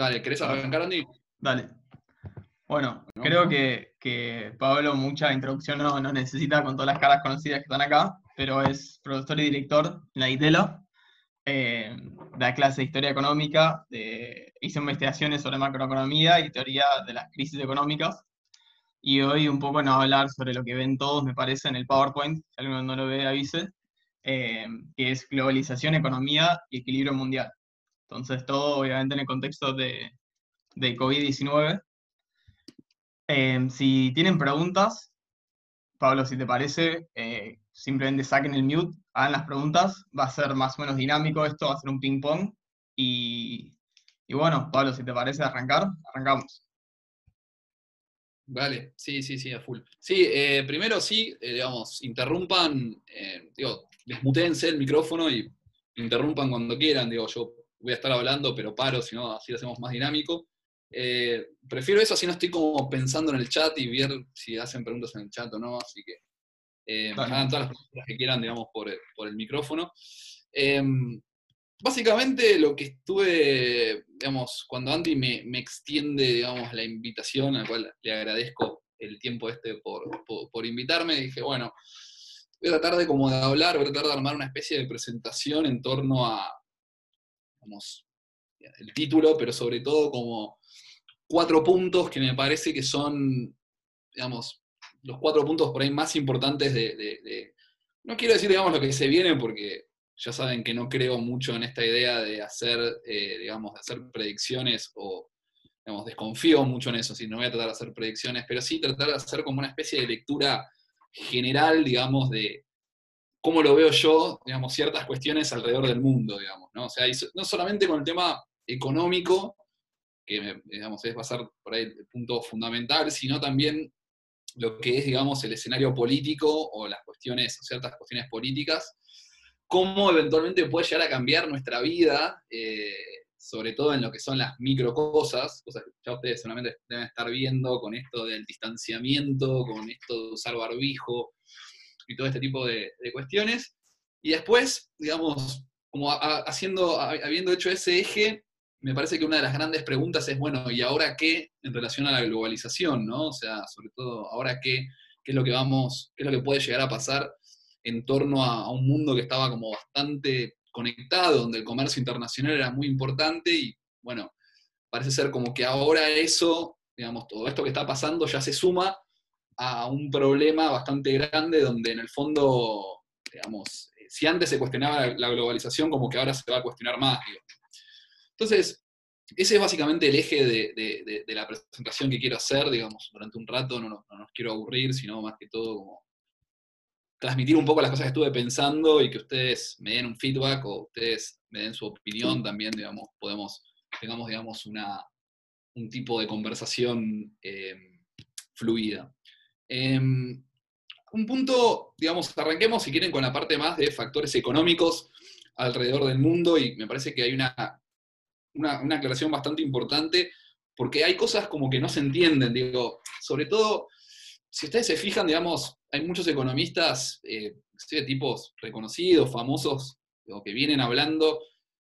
Dale, ¿querés arrancar, Andy? Dale. Bueno, creo que, Pablo mucha introducción no, necesita con todas las caras conocidas que están acá, pero es profesor y director en la ITELO, eh, da clase de historia económica, de, hizo investigaciones sobre macroeconomía y teoría de las crisis económicas, y hoy un poco nos va a hablar sobre lo que ven todos, me parece, en el PowerPoint, si alguno no lo ve, avise, eh, que es globalización, economía y equilibrio mundial. Entonces, todo obviamente en el contexto de, de COVID-19. Em, si tienen preguntas, Pablo, si te parece, eh, simplemente saquen el mute, hagan las preguntas, va a ser más o menos dinámico esto, va a ser un ping-pong. Y, bueno, Pablo, si te parece arrancar, arrancamos. Vale, sí, sí, sí, a full. Sí, eh, primero sí, eh, digamos, interrumpan, digo, desmutense el micrófono y interrumpan cuando quieran, digo, yo voy a estar hablando, pero paro, si no, así lo hacemos más dinámico. Eh, prefiero eso, así no estoy como pensando en el chat y ver si hacen preguntas en el chat o no, así que eh, hagan todas las preguntas que quieran, digamos, por, el micrófono. Em, básicamente lo que estuve, digamos, cuando Andy me, extiende, digamos, la invitación, a la cual le agradezco el tiempo este por, por, invitarme, dije, bueno, voy a tratar de como de hablar, voy a tratar de armar una especie de presentación en torno a, el título, pero sobre todo como cuatro puntos que me parece que son, digamos, los cuatro puntos por ahí más importantes de, no quiero decir, digamos, lo que se viene, porque ya saben que no creo mucho en esta idea de hacer, eh, digamos, de hacer predicciones o, digamos, desconfío mucho en eso, si no voy a tratar de hacer predicciones, pero sí tratar de hacer como una especie de lectura general, digamos, de cómo lo veo yo, digamos, ciertas cuestiones alrededor del mundo, digamos, ¿no? O sea, no solamente con el tema económico, que digamos, es, va a ser por ahí el punto fundamental, sino también lo que es, digamos, el escenario político o las cuestiones, ciertas cuestiones políticas, cómo eventualmente puede llegar a cambiar nuestra vida, eh, sobre todo en lo que son las micro cosas, cosas que ya ustedes solamente deben estar viendo con esto del distanciamiento, con esto de usar barbijo y todo este tipo de, cuestiones. Y después, digamos, como haciendo, habiendo hecho ese eje, me parece que una de las grandes preguntas es, bueno, ¿y ahora qué en relación a la globalización, no? O sea, sobre todo, ¿ahora qué, qué es lo que vamos, qué es lo que puede llegar a pasar en torno a, un mundo que estaba como bastante conectado, donde el comercio internacional era muy importante y, bueno, parece ser como que ahora eso, digamos, todo esto que está pasando ya se suma a un problema bastante grande donde en el fondo, digamos, si antes se cuestionaba la globalización, como que ahora se va a cuestionar más, digo. Entonces, ese es básicamente el eje de, la presentación que quiero hacer, digamos, durante un rato, no, nos quiero aburrir, sino más que todo como transmitir un poco las cosas que estuve pensando y que ustedes me den un feedback o ustedes me den su opinión también, digamos, podemos, tengamos, digamos, una, un tipo de conversación eh, fluida. Em, un punto, digamos, arranquemos si quieren con la parte más de factores económicos alrededor del mundo y me parece que hay una una, aclaración bastante importante, porque hay cosas como que no se entienden, digo, sobre todo, si ustedes se fijan, digamos, hay muchos economistas, eh, de tipos reconocidos, famosos, que vienen hablando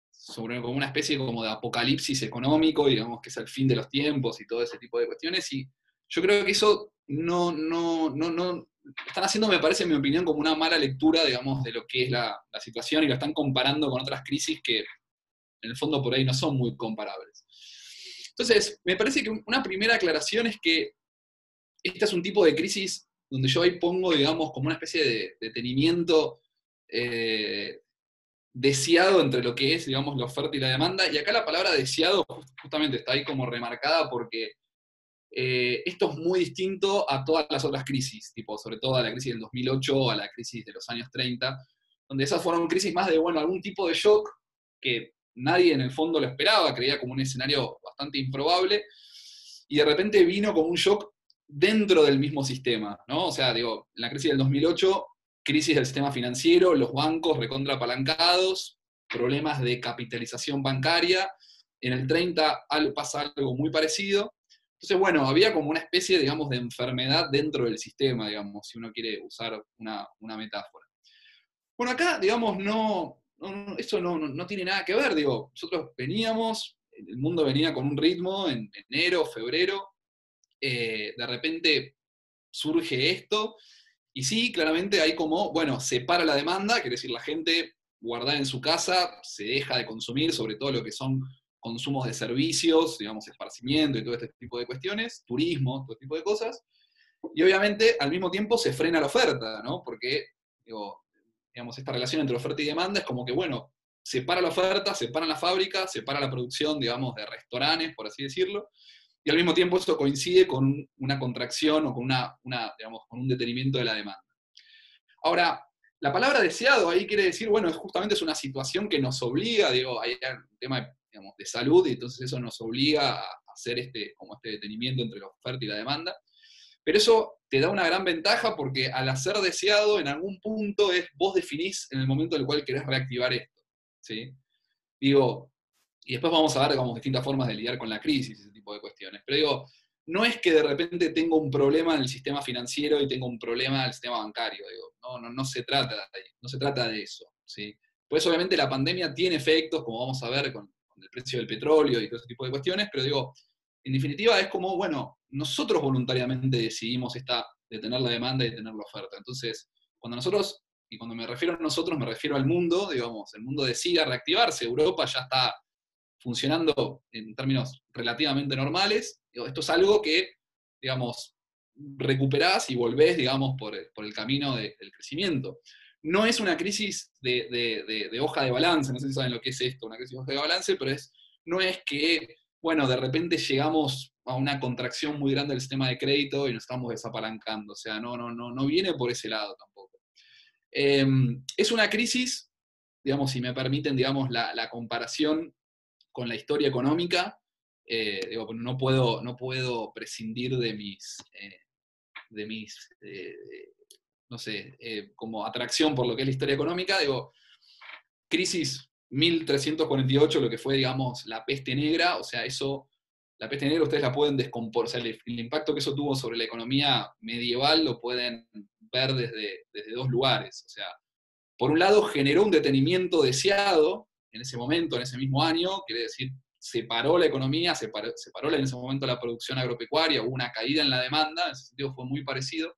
sobre como una especie como de apocalipsis económico, digamos que es el fin de los tiempos y todo ese tipo de cuestiones, y yo creo que eso no, no, no, no, están haciendo, me parece, en mi opinión, como una mala lectura, digamos, de lo que es la, la situación y lo están comparando con otras crisis que en el fondo por ahí no son muy comparables. Entonces, me parece que una primera aclaración es que este es un tipo de crisis donde yo ahí pongo, digamos, como una especie de detenimiento eh, deseado entre lo que es, digamos, la oferta y la demanda. Y acá la palabra deseado justamente está ahí como remarcada porque eh, esto es muy distinto a todas las otras crisis, tipo, sobre todo a la crisis del 2008 o a la crisis de los años 30, donde esas fueron crisis más de, bueno, algún tipo de shock que nadie en el fondo lo esperaba, creía como un escenario bastante improbable, y de repente vino como un shock dentro del mismo sistema, ¿no? O sea, digo, en la crisis del 2008, crisis del sistema financiero, los bancos recontrapalancados, problemas de capitalización bancaria, en el 30 pasa algo muy parecido, entonces, bueno, había como una especie, digamos, de enfermedad dentro del sistema, digamos, si uno quiere usar una, una metáfora. Bueno, acá, digamos, no, eso no, tiene nada que ver, digo, nosotros veníamos, el mundo venía con un ritmo en enero, febrero, eh, de repente surge esto, y sí, claramente hay como, bueno, se para la demanda, quiere decir, la gente guardada en su casa se deja de consumir, sobre todo lo que son consumos de servicios, digamos, esparcimiento y todo este tipo de cuestiones, turismo, todo este tipo de cosas. Y obviamente al mismo tiempo se frena la oferta, ¿no? Porque, digamos, esta relación entre oferta y demanda es como que, bueno, se para la oferta, se para la fábrica, se para la producción, digamos, de restaurantes, por así decirlo, y al mismo tiempo esto coincide con una contracción o con, una, digamos, con un detenimiento de la demanda. Ahora, la palabra deseado ahí quiere decir, bueno, justamente es una situación que nos obliga, digo, hay un tema digamos, de salud, y entonces eso nos obliga a hacer este, como este detenimiento entre la oferta y la demanda. Pero eso te da una gran ventaja porque al hacer deseado, en algún punto es vos definís en el momento en el cual querés reactivar esto. ¿sí? Digo, y después vamos a ver como distintas formas de lidiar con la crisis, ese tipo de cuestiones. Pero digo, no es que de repente tengo un problema en el sistema financiero y tengo un problema en el sistema bancario. Digo, no, no, no, se trata de, no se trata de eso. ¿sí? Pues obviamente la pandemia tiene efectos, como vamos a ver con, con el precio del petróleo y todo ese tipo de cuestiones, pero digo, en definitiva es como, bueno, nosotros voluntariamente decidimos esta, detener la demanda y detener la oferta. Entonces, cuando nosotros, y cuando me refiero a nosotros, me refiero al mundo, digamos, el mundo decide reactivarse, Europa ya está funcionando en términos relativamente normales, esto es algo que, digamos, recuperás y volvés, digamos, por, el camino del crecimiento. No es una crisis de, hoja de balance, no sé si saben lo que es esto, una crisis de hoja de balance, pero es, no es que bueno, de repente llegamos a una contracción muy grande del sistema de crédito y nos estamos desapalancando. O sea, no, no, no, no viene por ese lado tampoco. Em, es una crisis, digamos, si me permiten, digamos, la, comparación con la historia económica. Eh, digo, no puedo, no puedo prescindir de mis, eh, de mis eh, no sé, como atracción por lo que es la historia económica. Digo, crisis 1348, lo que fue, digamos, la peste negra, o sea, eso, la peste negra ustedes la pueden descomponer, o sea, el, impacto que eso tuvo sobre la economía medieval lo pueden ver desde, desde dos lugares. O sea, por un lado generó un detenimiento deseado en ese momento, en ese mismo año, quiere decir, separó la economía, separó, separó en ese momento la producción agropecuaria, hubo una caída en la demanda, en ese sentido fue muy parecido,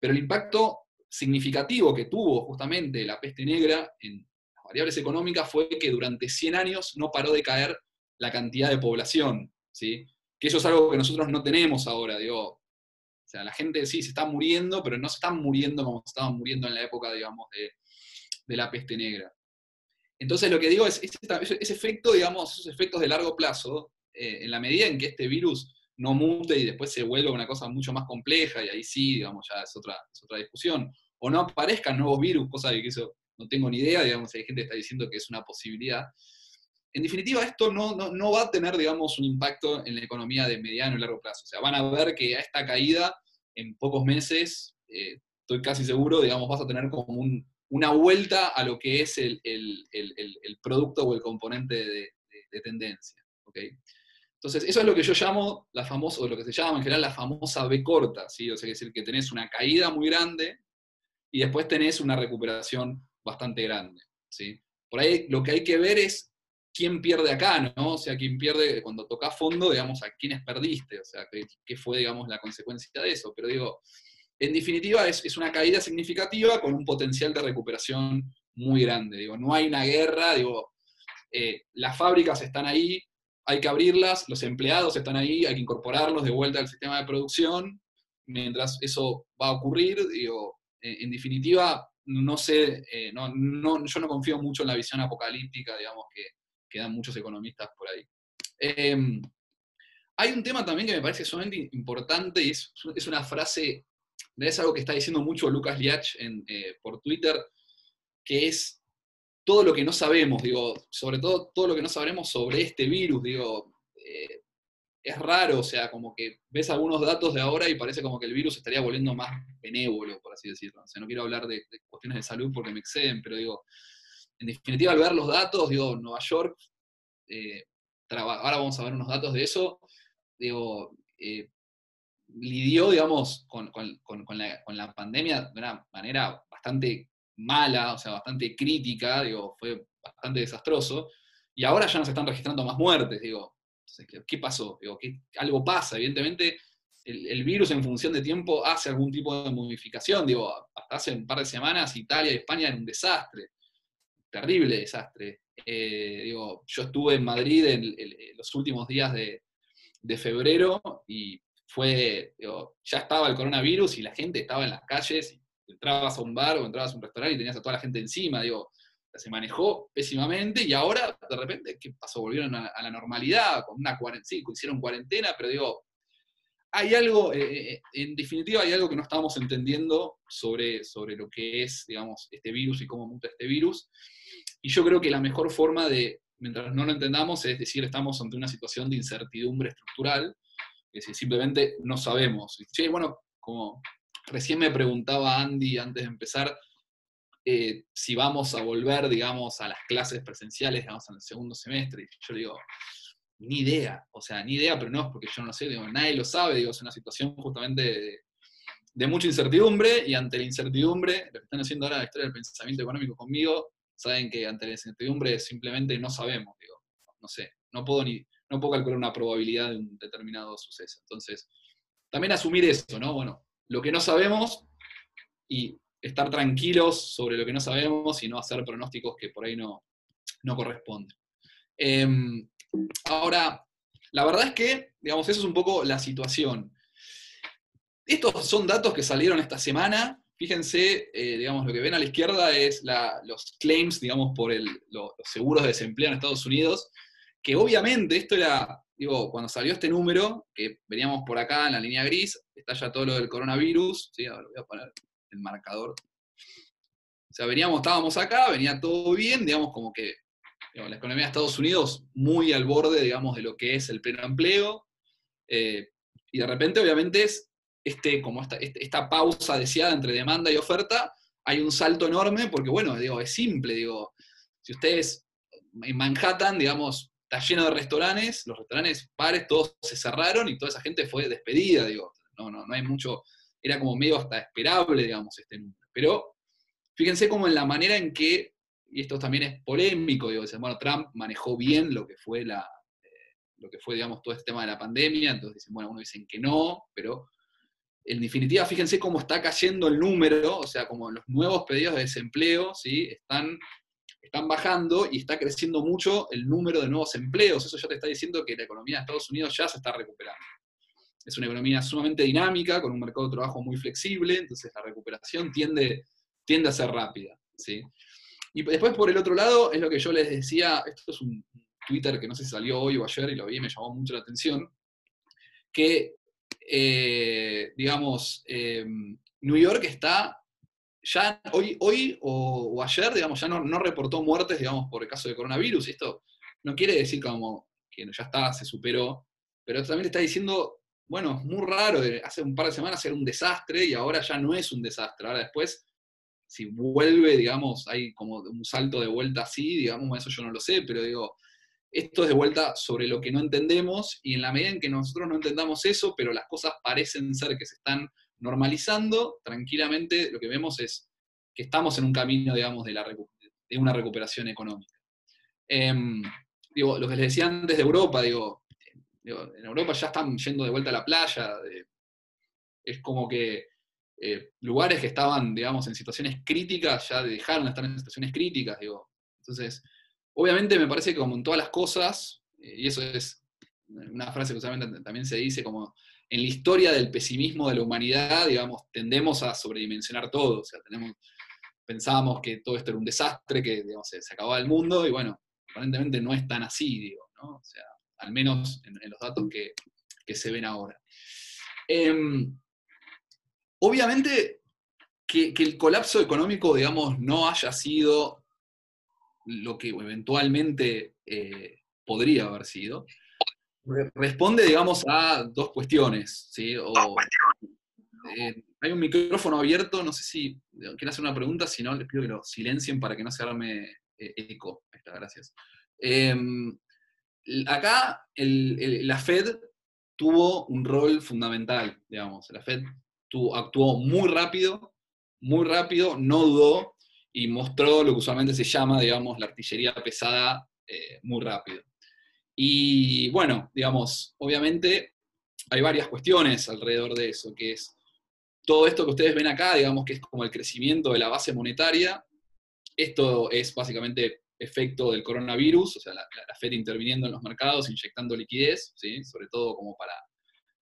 pero el impacto significativo que tuvo justamente la peste negra en, variables económicas fue que durante 100 años no paró de caer la cantidad de población, ¿sí? Que eso es algo que nosotros no tenemos ahora, digo. O sea, la gente sí se está muriendo, pero no se están muriendo como estaban muriendo en la época, digamos, de, la peste negra. Entonces, lo que digo es, ese efecto, digamos, esos efectos de largo plazo, eh, en la medida en que este virus no mute y después se vuelva una cosa mucho más compleja, y ahí sí, digamos, ya es otra, es otra discusión, o no aparezcan nuevos virus, cosa de que eso no tengo ni idea, digamos, hay gente que está diciendo que es una posibilidad. En definitiva, esto no, no, va a tener, digamos, un impacto en la economía de mediano y largo plazo. O sea, van a ver que a esta caída, en pocos meses, eh, estoy casi seguro, digamos, vas a tener como una vuelta a lo que es el, producto o el componente de, tendencia. ¿okay? Entonces, eso es lo que yo llamo la famosa, o lo que se llama en general la famosa B corta, ¿sí? O sea, es decir, que tenés una caída muy grande y después tenés una recuperación bastante grande. ¿sí? Por ahí lo que hay que ver es quién pierde acá, ¿no? O sea, quién pierde cuando toca fondo, digamos, a quiénes perdiste, o sea, qué, fue, digamos, la consecuencia de eso. Pero digo, en definitiva es, una caída significativa con un potencial de recuperación muy grande. Digo, no hay una guerra, digo, eh, las fábricas están ahí, hay que abrirlas, los empleados están ahí, hay que incorporarlos de vuelta al sistema de producción. Mientras eso va a ocurrir, digo, en definitiva, no sé, eh, no, yo no confío mucho en la visión apocalíptica, digamos, que, que dan muchos economistas por ahí. Em, hay un tema también que me parece sumamente importante y es, es una frase, es algo que está diciendo mucho Lucas Liach en, eh, por Twitter, que es todo lo que no sabemos, digo, sobre todo todo lo que no sabremos sobre este virus, digo, eh, es raro, o sea, como que ves algunos datos de ahora y parece como que el virus estaría volviendo más benévolo, por así decirlo. O sea, no quiero hablar de, cuestiones de salud porque me exceden, pero digo, en definitiva, al ver los datos, digo, Nueva York, eh, ahora vamos a ver unos datos de eso, digo, eh, lidió, digamos, con, la, con la pandemia de una manera bastante mala, o sea, bastante crítica, digo, fue bastante desastroso. y ahora ya no se están registrando más muertes, digo. ¿qué pasó? Digo, algo pasa, evidentemente el, virus en función de tiempo hace algún tipo de modificación. Digo, hasta hace un par de semanas Italia y España eran un desastre, terrible desastre. Eh, digo, yo estuve en Madrid en, los últimos días de, febrero y fue, ya estaba el coronavirus y la gente estaba en las calles, entrabas a un bar o entrabas a un restaurante y tenías a toda la gente encima, digo, se manejó pésimamente y ahora de repente, ¿qué pasó? Volvieron a, la normalidad, con una cuarentena, hicieron cuarentena, pero digo, hay algo, eh, eh, en definitiva hay algo que no estábamos entendiendo sobre, sobre lo que es, digamos, este virus y cómo muta este virus. Y yo creo que la mejor forma de, mientras no lo entendamos, es decir, estamos ante una situación de incertidumbre estructural, es decir, simplemente no sabemos. Che, bueno, como recién me preguntaba Andy antes de empezar, eh, si vamos a volver, digamos, a las clases presenciales, digamos, en el segundo semestre, y yo digo, ni idea, o sea, ni idea, pero no es porque yo no sé, digo, nadie lo sabe, digo, es una situación justamente de, mucha incertidumbre, y ante la incertidumbre, lo que están haciendo ahora la historia del pensamiento económico conmigo, saben que ante la incertidumbre simplemente no sabemos, digo, no sé, no puedo ni, no puedo calcular una probabilidad de un determinado suceso. Entonces, también asumir eso, ¿no? Bueno, lo que no sabemos y estar tranquilos sobre lo que no sabemos y no hacer pronósticos que por ahí no, no corresponden. Em, Ahora, la verdad es que, digamos, eso es un poco la situación. Estos son datos que salieron esta semana. Fíjense, eh, digamos, lo que ven a la izquierda es los claims, digamos, por los seguros de desempleo en Estados Unidos, que obviamente esto era, digo, cuando salió este número, que veníamos por acá en la línea gris, está ya todo lo del coronavirus, ¿sí? voy a poner el marcador. O sea, veníamos, estábamos acá, venía todo bien, digamos, como que la economía de Estados Unidos muy al borde, digamos, de lo que es el pleno empleo, eh, y de repente, obviamente, es este, como esta, este, esta, pausa deseada entre demanda y oferta, hay un salto enorme, porque, bueno, digo, es simple, digo, si ustedes en Manhattan, digamos, está lleno de restaurantes, los restaurantes pares, todos se cerraron y toda esa gente fue despedida, digo, no, no, no hay mucho, era como medio hasta esperable, digamos, este número. Pero fíjense como en la manera en que y esto también es polémico, digo, dicen, bueno, Trump manejó bien lo que fue la, eh, lo que fue, digamos, todo este tema de la pandemia, entonces dicen, bueno, uno dicen que no, pero en definitiva, fíjense cómo está cayendo el número, o sea, como los nuevos pedidos de desempleo, ¿sí? Están, están bajando y está creciendo mucho el número de nuevos empleos, eso ya te está diciendo que la economía de Estados Unidos ya se está recuperando. Es una economía sumamente dinámica, con un mercado de trabajo muy flexible, entonces la recuperación tiende, tiende a ser rápida, ¿sí? Y después, por el otro lado, es lo que yo les decía, esto es un Twitter que no sé si salió hoy o ayer y lo vi y me llamó mucho la atención, que, eh, digamos, eh, New York está ya hoy, hoy o, ayer, digamos, ya no, reportó muertes, digamos, por el caso de coronavirus. Esto no quiere decir como que ya está, se superó, pero también está diciendo, bueno, es muy raro, hace un par de semanas era un desastre y ahora ya no es un desastre. Ahora después si vuelve, digamos, hay como un salto de vuelta así, digamos, eso yo no lo sé, pero digo, esto es de vuelta sobre lo que no entendemos y en la medida en que nosotros no entendamos eso, pero las cosas parecen ser que se están normalizando, tranquilamente lo que vemos es que estamos en un camino, digamos, de, la, de una recuperación económica. Em, digo, lo que les decía antes de Europa, digo, en Europa ya están yendo de vuelta a la playa, es como que eh, lugares que estaban, digamos, en situaciones críticas, ya dejaron de estar en situaciones críticas, digo. Entonces, obviamente me parece que como en todas las cosas, eh, y eso es una frase que también se dice como en la historia del pesimismo de la humanidad, digamos, tendemos a sobredimensionar todo, o sea, pensábamos que todo esto era un desastre, que se, acababa el mundo, y bueno, aparentemente no es tan así, digo, ¿no? O sea, al menos en, los datos que, se ven ahora. Em, Obviamente que, el colapso económico, digamos, no haya sido lo que eventualmente eh, podría haber sido, responde, digamos, a dos cuestiones, ¿sí? Eh, hay un micrófono abierto, no sé si quieren hacer una pregunta, si no, les pido que lo silencien para que no se arme eh, eco. Ahí está, gracias. Em, acá la Fed tuvo un rol fundamental, digamos. La Fed actuó muy rápido, muy rápido, no dudó y mostró lo que usualmente se llama, digamos, la artillería pesada eh, muy rápido. Y bueno, digamos, obviamente hay varias cuestiones alrededor de eso, que es todo esto que ustedes ven acá, digamos que es como el crecimiento de la base monetaria. Esto es básicamente efecto del coronavirus, o sea, la, Fed interviniendo en los mercados, inyectando liquidez, ¿sí? sobre todo como para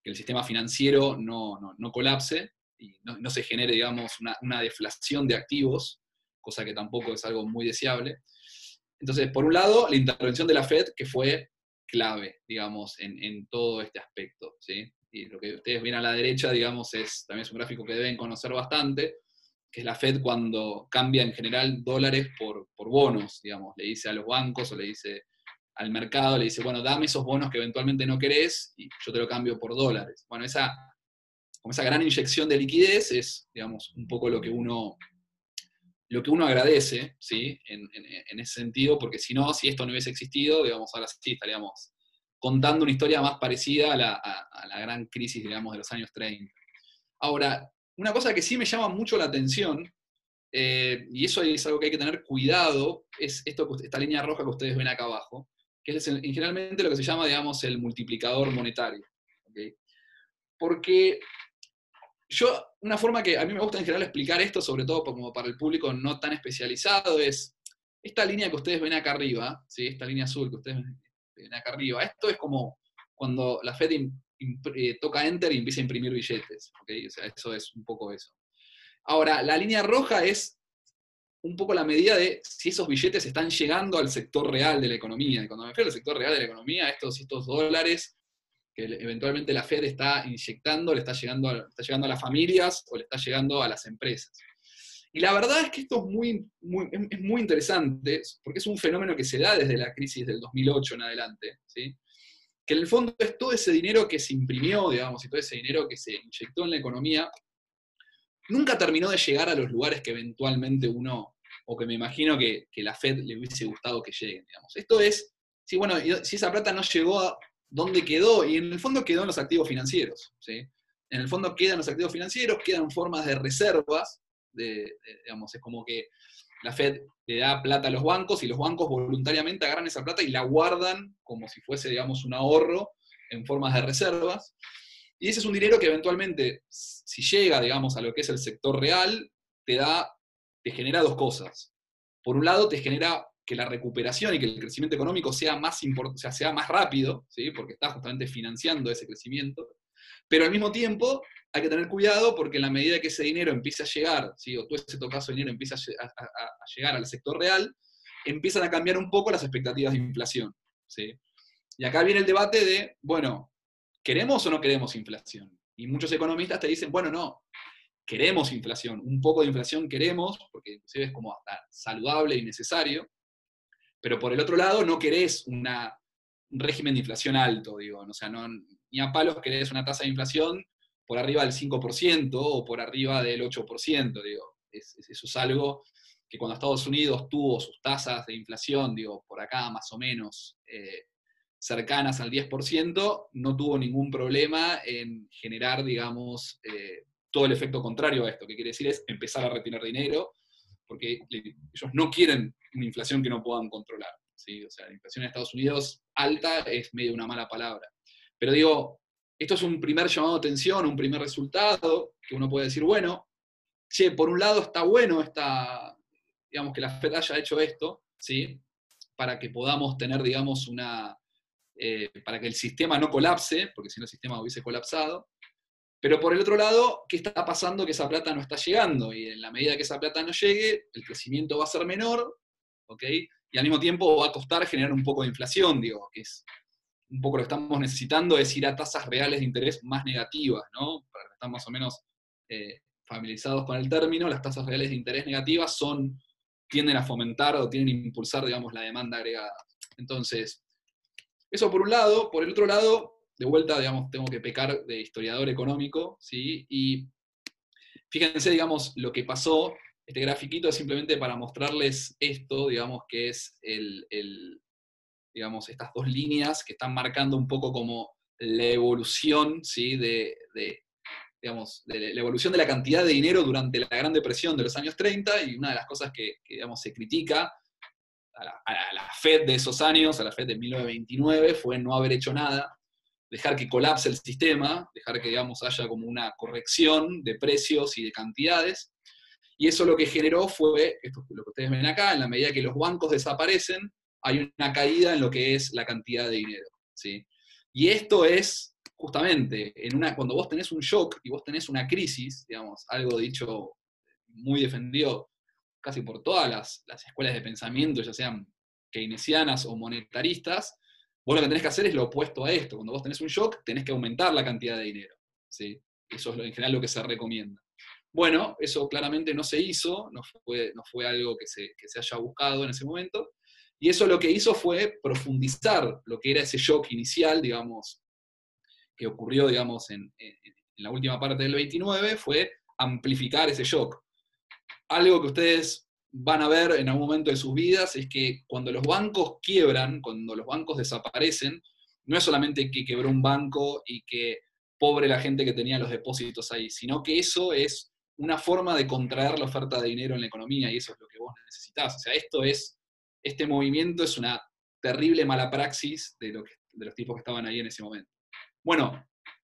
que el sistema financiero no, colapse y no, se genere, digamos, una, deflación de activos, cosa que tampoco es algo muy deseable. Entonces, por un lado, la intervención de la Fed, que fue clave, digamos, en, en todo este aspecto, ¿sí? Y lo que ustedes ven a la derecha, digamos, es también es un gráfico que deben conocer bastante, que es la Fed cuando cambia en general dólares por, por bonos, digamos, le dice a los bancos o le dice al mercado, le dice, bueno, dame esos bonos que eventualmente no querés y yo te lo cambio por dólares. Bueno, esa, como esa gran inyección de liquidez es, digamos, un poco lo que uno, lo que uno agradece, ¿sí? En, ese sentido, porque si no, si esto no hubiese existido, digamos, ahora sí estaríamos contando una historia más parecida a la, gran crisis, digamos, de los años 30. Ahora, una cosa que sí me llama mucho la atención, eh, y eso es algo que hay que tener cuidado, es esta línea roja que ustedes ven acá abajo, que es generalmente lo que se llama, digamos, el multiplicador monetario. Porque yo, una forma que a mí me gusta en general explicar esto, sobre todo como para el público no tan especializado, es esta línea que ustedes ven acá arriba, ¿sí? esta línea azul que ustedes ven acá arriba. Esto es como cuando la Fed eh, toca Enter y empieza a imprimir billetes. O sea, eso es un poco eso. Ahora, la línea roja es un poco la medida de si esos billetes están llegando al sector real de la economía. Y cuando me refiero al sector real de la economía, estos, estos dólares que eventualmente la Fed está inyectando, le está llegando, a, está llegando a las familias o le está llegando a las empresas. Y la verdad es que esto es muy, es muy interesante, porque es un fenómeno que se da desde la crisis del 2008 en adelante, que en el fondo es todo ese dinero que se imprimió, digamos, y todo ese dinero que se inyectó en la economía, nunca terminó de llegar a los lugares que eventualmente uno, o que me imagino que, la Fed le hubiese gustado que lleguen, digamos. Esto es, sí, bueno, si esa plata no llegó a dónde quedó, y en el fondo quedó en los activos financieros, ¿sí? En el fondo quedan los activos financieros, quedan formas de reservas, digamos, es como que la Fed le da plata a los bancos y los bancos voluntariamente agarran esa plata y la guardan como si fuese, digamos, un ahorro en formas de reservas. Y ese es un dinero que eventualmente, si llega, digamos, a lo que es el sector real, te da, te genera dos cosas. Por un lado, te genera que la recuperación y que el crecimiento económico sea más, o sea, sea más rápido, ¿sí? porque está justamente financiando ese crecimiento. Pero al mismo tiempo, hay que tener cuidado porque en la medida que ese dinero empiece a llegar, ¿sí? o todo ese tocazo de dinero empieza a, llegar al sector real, empiezan a cambiar un poco las expectativas de inflación. ¿sí? Y acá viene el debate de, bueno, ¿queremos o no queremos inflación? Y muchos economistas te dicen, bueno, no, queremos inflación, un poco de inflación queremos, porque inclusive es como hasta saludable y necesario, pero por el otro lado no querés un régimen de inflación alto, digo, o sea, no, ni a palos querés una tasa de inflación por arriba del 5% o por arriba del 8%, digo. eso es algo que cuando Estados Unidos tuvo sus tasas de inflación, digo, por acá más o menos eh, cercanas al 10%, no tuvo ningún problema en generar, digamos, eh, todo el efecto contrario a esto, que quiere decir es empezar a retener dinero, porque ellos no quieren una inflación que no puedan controlar. ¿sí? O sea, la inflación en Estados Unidos alta es medio una mala palabra. Pero digo, esto es un primer llamado de atención, un primer resultado, que uno puede decir, bueno, che, por un lado está bueno esta, digamos, que la FED haya hecho esto, ¿sí? Para que podamos tener, digamos, una, eh, para que el sistema no colapse, porque si no el sistema hubiese colapsado. Pero por el otro lado, ¿qué está pasando? Que esa plata no está llegando, y en la medida que esa plata no llegue, el crecimiento va a ser menor, ¿ok? Y al mismo tiempo va a costar generar un poco de inflación, digo, que es un poco lo que estamos necesitando es ir a tasas reales de interés más negativas, ¿no? Para que están más o menos eh, familiarizados con el término, las tasas reales de interés negativas son, tienden a fomentar o tienden a impulsar, digamos, la demanda agregada. Entonces, eso por un lado. Por el otro lado, de vuelta, digamos, tengo que pecar de historiador económico, ¿sí? Y fíjense, digamos, lo que pasó. Este grafiquito es simplemente para mostrarles esto, digamos, que es el digamos, estas dos líneas que están marcando un poco como la evolución, ¿sí? de, digamos, la evolución de la cantidad de dinero durante la Gran Depresión de los años 30, y una de las cosas que, digamos, se critica a la, Fed de esos años, a la Fed de 1929, fue no haber hecho nada, dejar que colapse el sistema, dejar que digamos, haya como una corrección de precios y de cantidades. Y eso lo que generó fue, esto es lo que ustedes ven acá, en la medida que los bancos desaparecen, hay una caída en lo que es la cantidad de dinero. ¿sí? Y esto es justamente en una, cuando vos tenés un shock y vos tenés una crisis, digamos, algo dicho muy defendido casi por todas las, escuelas de pensamiento, ya sean keynesianas o monetaristas, vos lo que tenés que hacer es lo opuesto a esto. Cuando vos tenés un shock, tenés que aumentar la cantidad de dinero. ¿sí? Eso es en general lo que se recomienda. Bueno, eso claramente no se hizo, no fue, no fue algo que se, se haya buscado en ese momento, y eso lo que hizo fue profundizar lo que era ese shock inicial, digamos, que ocurrió, digamos, en, en, la última parte del 29, fue amplificar ese shock algo que ustedes van a ver en algún momento de sus vidas es que cuando los bancos quiebran, cuando los bancos desaparecen, no es solamente que quebró un banco y que pobre la gente que tenía los depósitos ahí, sino que eso es una forma de contraer la oferta de dinero en la economía y eso es lo que vos necesitas. O sea, esto es, este movimiento es una terrible mala praxis de, de los tipos que estaban ahí en ese momento. Bueno,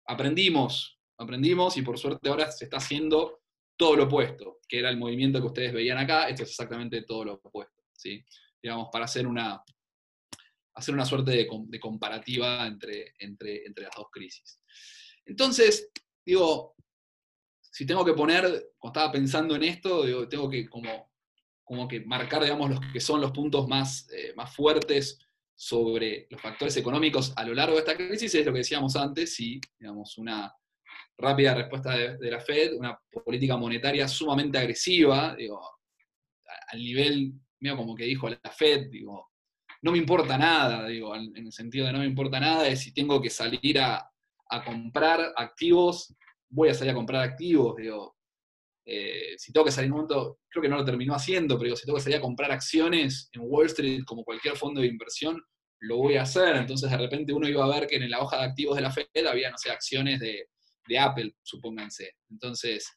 aprendimos, aprendimos y por suerte ahora se está haciendo todo lo opuesto, que era el movimiento que ustedes veían acá, esto es exactamente todo lo opuesto, ¿sí? Digamos, para hacer una, hacer una suerte de, comparativa entre, entre, entre, las dos crisis. Entonces, digo, si tengo que poner, cuando estaba pensando en esto, digo, tengo que como, como que marcar, digamos, los que son los puntos más, eh, más fuertes sobre los factores económicos a lo largo de esta crisis, es lo que decíamos antes, sí, digamos, una, rápida respuesta de, la Fed, una política monetaria sumamente agresiva, digo, al nivel, mío como que dijo la Fed, digo, no me importa nada, digo, en el sentido de no me importa nada, es si tengo que salir a, comprar activos, voy a salir a comprar activos, digo, eh, si tengo que salir en un momento, creo que no lo terminó haciendo, pero digo, si tengo que salir a comprar acciones en Wall Street como cualquier fondo de inversión, lo voy a hacer. Entonces de repente uno iba a ver que en la hoja de activos de la Fed había, no sé, acciones de de Apple, supónganse. Entonces,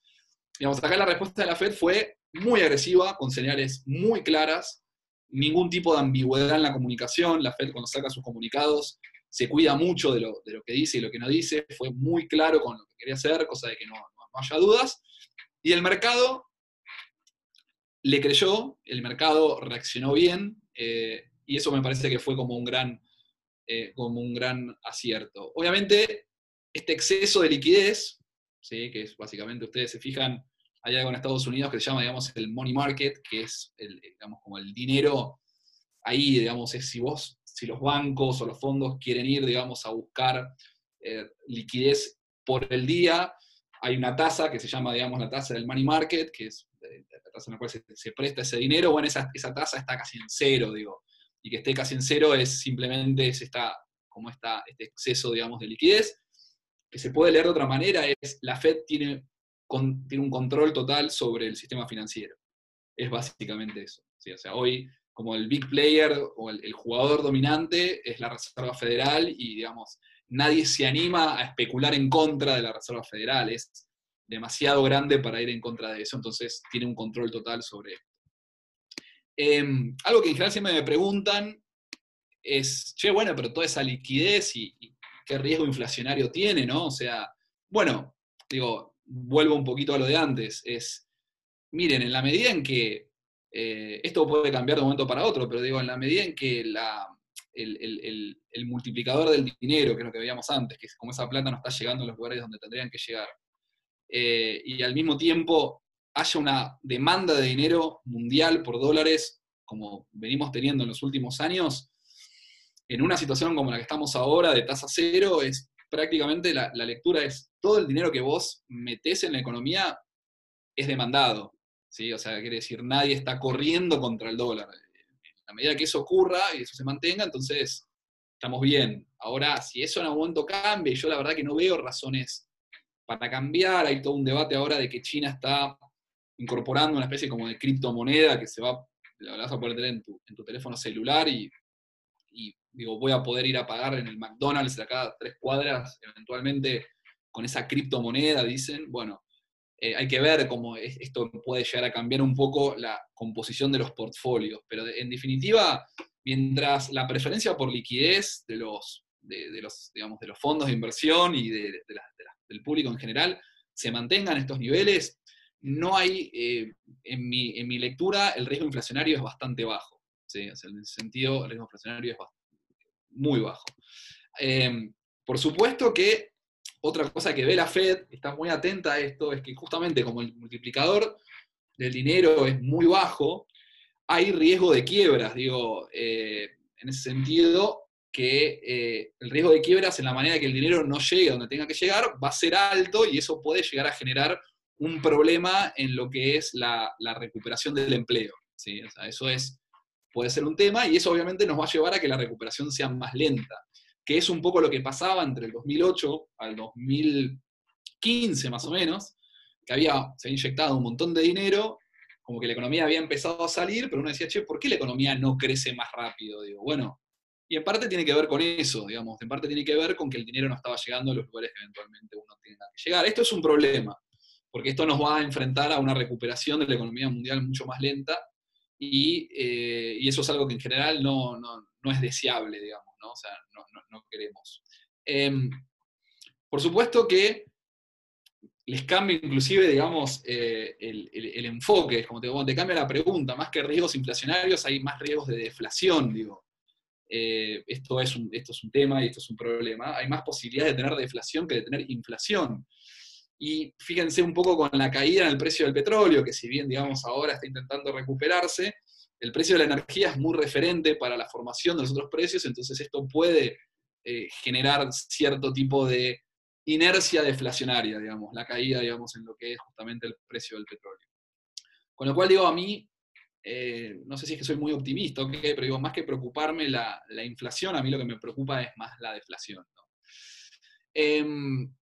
digamos, acá la respuesta de la Fed fue muy agresiva, con señales muy claras, ningún tipo de ambigüedad en la comunicación. La Fed cuando saca sus comunicados se cuida mucho de lo, que dice y lo que no dice, fue muy claro con lo que quería hacer, cosa de que no, haya dudas. Y el mercado le creyó, el mercado reaccionó bien, eh, y eso me parece que fue como un gran, eh, como un gran acierto. Obviamente, este exceso de liquidez, ¿sí? que es básicamente, ustedes se fijan, hay algo en Estados Unidos que se llama, digamos, el money market, que es, el, digamos, como el dinero, ahí, digamos, es si vos, si los bancos o los fondos quieren ir, digamos, a buscar eh, liquidez por el día, hay una tasa que se llama, digamos, la tasa del money market, que es eh, la tasa en la cual se, presta ese dinero, bueno, esa, esa, tasa está casi en cero, digo, y que esté casi en cero es simplemente como está este exceso, digamos, de liquidez que se puede leer de otra manera es la Fed tiene, tiene un control total sobre el sistema financiero. Es básicamente eso. O sea, hoy como el big player o el, jugador dominante es la Reserva Federal y digamos, nadie se anima a especular en contra de la Reserva Federal. Es demasiado grande para ir en contra de eso, entonces tiene un control total sobre esto. Em, algo que en general siempre me preguntan es, che, bueno, pero toda esa liquidez y, qué riesgo inflacionario tiene, ¿no? O sea, bueno, digo, vuelvo un poquito a lo de antes, es, miren, en la medida en que, eh, esto puede cambiar de un momento para otro, pero digo, en la medida en que el, multiplicador del dinero, que es lo que veíamos antes, que es como esa plata no está llegando a los lugares donde tendrían que llegar, eh, y al mismo tiempo haya una demanda de dinero mundial por dólares, como venimos teniendo en los últimos años, en una situación como la que estamos ahora, de tasa cero, es prácticamente la, lectura es todo el dinero que vos metés en la economía es demandado. ¿sí? O sea, quiere decir, nadie está corriendo contra el dólar. A medida que eso ocurra y eso se mantenga, entonces estamos bien. Ahora, si eso en algún momento cambie, yo la verdad que no veo razones para cambiar. Hay todo un debate ahora de que China está incorporando una especie como de criptomoneda que se va, la vas a poder tener en tu teléfono celular y y digo, voy a poder ir a pagar en el McDonald's de acá tres cuadras, eventualmente con esa criptomoneda, dicen, bueno, eh, hay que ver cómo esto puede llegar a cambiar un poco la composición de los portfolios, pero en definitiva, mientras la preferencia por liquidez de los, de, los, digamos, de los fondos de inversión y del público en general se mantengan estos niveles, no hay, eh, en, mi, en, mi, lectura, el riesgo inflacionario es bastante bajo. En ese sentido, el riesgo inflacionario es muy bajo. Eh, por supuesto que otra cosa que ve la Fed, está muy atenta a esto, es que justamente como el multiplicador del dinero es muy bajo, hay riesgo de quiebras, digo, eh, en ese sentido que el riesgo de quiebras en la manera que el dinero no llegue a donde tenga que llegar va a ser alto y eso puede llegar a generar un problema en lo que es la, recuperación del empleo. ¿sí? eso es, puede ser un tema y eso obviamente nos va a llevar a que la recuperación sea más lenta, que es un poco lo que pasaba entre el 2008 al 2015 más o menos, que había, se había inyectado un montón de dinero, como que la economía había empezado a salir, pero uno decía, che, ¿por qué la economía no crece más rápido? Digo, bueno, y en parte tiene que ver con eso, digamos, en parte tiene que ver con que el dinero no estaba llegando a los lugares que eventualmente uno tenga que llegar. Esto es un problema porque esto nos va a enfrentar a una recuperación de la economía mundial mucho más lenta y, eh, eso es algo que en general no, es deseable, digamos, ¿no? O sea, no, queremos. Em, por supuesto que les cambia inclusive, digamos, eh, el, enfoque, como te, te cambia la pregunta, más que riesgos inflacionarios, hay más riesgos de deflación, digo. Eh, esto, es un, esto es un tema y esto es un problema. Hay más posibilidades de tener deflación que de tener inflación. Y fíjense un poco con la caída en el precio del petróleo, que si bien, digamos, ahora está intentando recuperarse, el precio de la energía es muy referente para la formación de los otros precios, entonces esto puede eh, generar cierto tipo de inercia deflacionaria, digamos, la caída, digamos, en lo que es justamente el precio del petróleo. Con lo cual digo, a mí, eh, no sé si es que soy muy optimista, pero digo, más que preocuparme la, inflación, a mí lo que me preocupa es más la deflación. Em,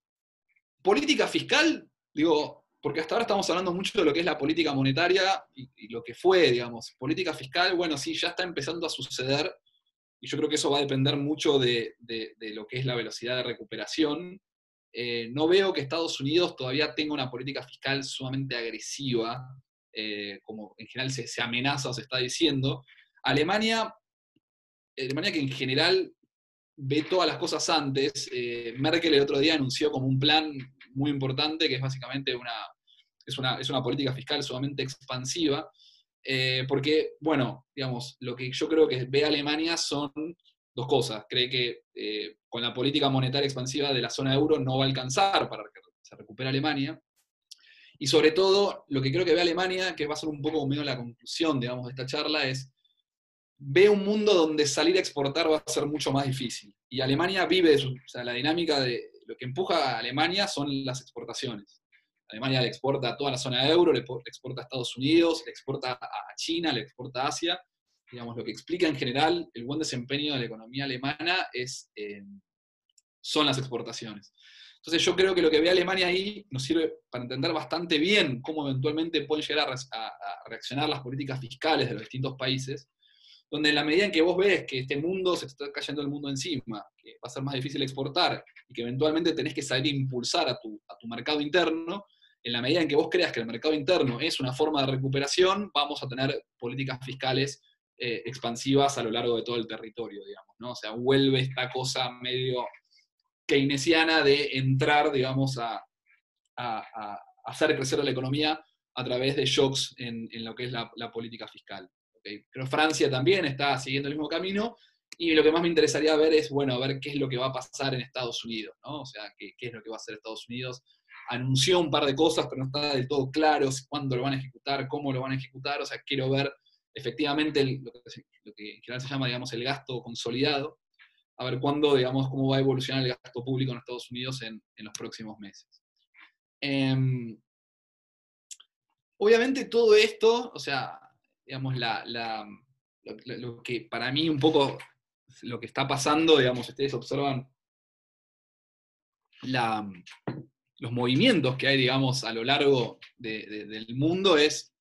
política fiscal, digo, porque hasta ahora estamos hablando mucho de lo que es la política monetaria y, lo que fue, digamos. Política fiscal, bueno, sí, ya está empezando a suceder y yo creo que eso va a depender mucho de, lo que es la velocidad de recuperación. Eh, no veo que Estados Unidos todavía tenga una política fiscal sumamente agresiva, eh, como en general se, se, amenaza o se está diciendo. Alemania, Alemania que en general ve todas las cosas antes. Eh, Merkel el otro día anunció como un plan muy importante, que es básicamente una, es una, es una política fiscal sumamente expansiva, eh, porque, bueno, digamos, lo que yo creo que ve Alemania son dos cosas. Cree que eh, con la política monetaria expansiva de la zona euro no va a alcanzar para que se recupere Alemania. Y sobre todo, lo que creo que ve Alemania, que va a ser un poco medio la conclusión, digamos, de esta charla, es ve un mundo donde salir a exportar va a ser mucho más difícil. Y Alemania vive o sea, la dinámica de lo que empuja a Alemania son las exportaciones. Alemania le exporta a toda la zona de euro, le exporta a Estados Unidos, le exporta a China, le exporta a Asia. Digamos, lo que explica en general el buen desempeño de la economía alemana es, eh, son las exportaciones. Entonces yo creo que lo que ve Alemania ahí nos sirve para entender bastante bien cómo eventualmente pueden llegar a reaccionar las políticas fiscales de los distintos países donde en la medida en que vos ves que este mundo se está cayendo el mundo encima, que va a ser más difícil exportar y que eventualmente tenés que salir a impulsar a tu, a tu mercado interno, en la medida en que vos creas que el mercado interno es una forma de recuperación, vamos a tener políticas fiscales eh, expansivas a lo largo de todo el territorio, digamos, ¿no? O sea, vuelve esta cosa medio keynesiana de entrar, digamos, a, hacer crecer la economía a través de shocks en, lo que es la política fiscal. Creo Francia también está siguiendo el mismo camino. Y lo que más me interesaría ver es, bueno, ver qué es lo que va a pasar en Estados Unidos, ¿no? O sea, qué, es lo que va a hacer Estados Unidos. Anunció un par de cosas, pero no está del todo claro cuándo lo van a ejecutar, cómo lo van a ejecutar. O sea, quiero ver efectivamente lo, que, en general se llama, digamos, el gasto consolidado. A ver cuándo, digamos, cómo va a evolucionar el gasto público en Estados Unidos en, los próximos meses. Em, obviamente todo esto, o sea, digamos, la, lo, que para mí un poco lo que está pasando, digamos, ustedes observan los movimientos que hay, digamos, a lo largo del mundo, es,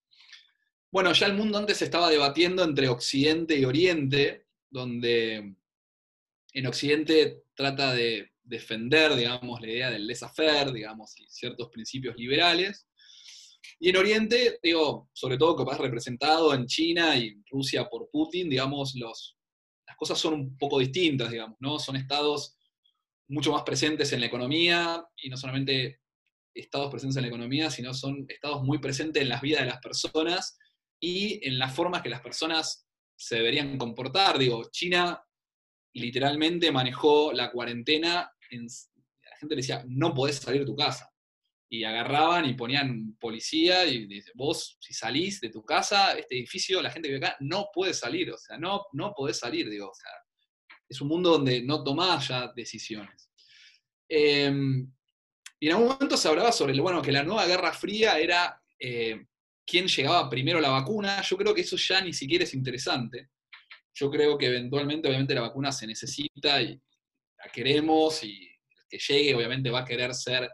bueno, ya el mundo antes estaba debatiendo entre Occidente y Oriente, donde en Occidente trata de defender, digamos, la idea del laissez-faire, digamos, y ciertos principios liberales, Y en Oriente, digo, sobre todo que vas representado en China y Rusia por Putin, digamos, los, las cosas son un poco distintas, digamos, ¿no? Son estados mucho más presentes en la economía y no solamente estados presentes en la economía, sino son estados muy presentes en las vidas de las personas y en las formas que las personas se deberían comportar. Digo, China literalmente manejó la cuarentena, en, la gente le decía, no podés salir de tu casa. Y agarraban y ponían policía y dice, vos si salís de tu casa, este edificio, la gente que vive acá, no puede salir, o sea, no, no podés salir, digo, o sea, es un mundo donde no tomás ya decisiones. Em, y en algún momento se hablaba sobre, bueno, que la nueva Guerra Fría era eh, quién llegaba primero la vacuna. Yo creo que eso ya ni siquiera es interesante. Yo creo que eventualmente, obviamente, la vacuna se necesita y la queremos y el que llegue, obviamente, va a querer ser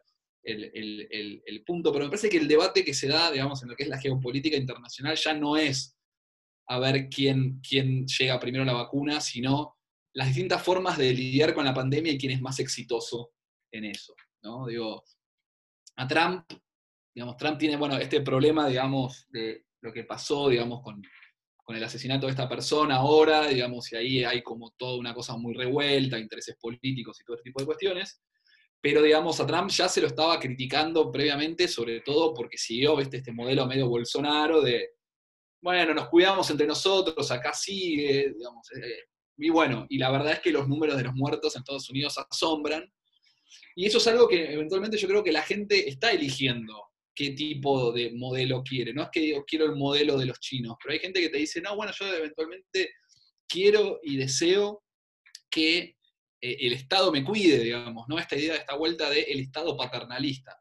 el, punto. Pero me parece que el debate que se da, digamos, en lo que es la geopolítica internacional ya no es a ver quién, quién llega primero a la vacuna, sino las distintas formas de lidiar con la pandemia y quién es más exitoso en eso. ¿no? Digo, a Trump, digamos, Trump tiene, bueno, este problema, digamos, de lo que pasó, digamos, con, el asesinato de esta persona ahora, digamos, y ahí hay como toda una cosa muy revuelta, intereses políticos y todo este tipo de cuestiones. Pero, digamos, a Trump ya se lo estaba criticando previamente, sobre todo porque siguió, viste, este modelo medio Bolsonaro de, bueno, nos cuidamos entre nosotros, acá sigue, digamos. Eh, y bueno, y la verdad es que los números de los muertos en Estados Unidos asombran, y eso es algo que eventualmente yo creo que la gente está eligiendo qué tipo de modelo quiere. No es que digo, quiero el modelo de los chinos, pero hay gente que te dice, no, bueno, yo eventualmente quiero y deseo que eh, el Estado me cuide, digamos, ¿no? Esta idea de esta vuelta del el Estado paternalista.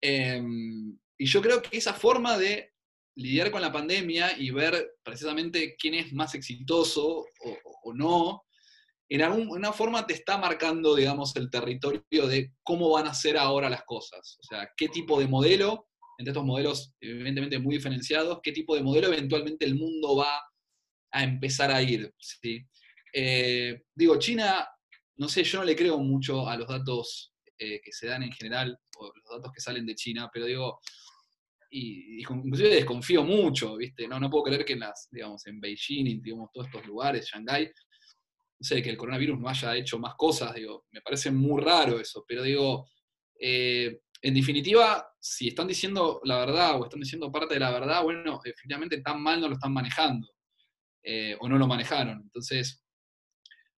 Em, y yo creo que esa forma de lidiar con la pandemia y ver precisamente quién es más exitoso o, o no, en alguna forma te está marcando, digamos, el territorio de cómo van a ser ahora las cosas. O sea, qué tipo de modelo, entre estos modelos evidentemente muy diferenciados, qué tipo de modelo eventualmente el mundo va a empezar a ir. ¿sí? Eh, digo, China, no sé, yo no le creo mucho a los datos eh, que se dan en general, o los datos que salen de China, pero digo, y, inclusive desconfío mucho, ¿viste? No, no puedo creer que en las, digamos, en Beijing y digamos, todos estos lugares, Shanghái, no sé, que el coronavirus no haya hecho más cosas, digo, me parece muy raro eso, pero digo, eh, en definitiva, si están diciendo la verdad o están diciendo parte de la verdad, bueno, definitivamente tan mal no lo están manejando, eh, o no lo manejaron. Entonces,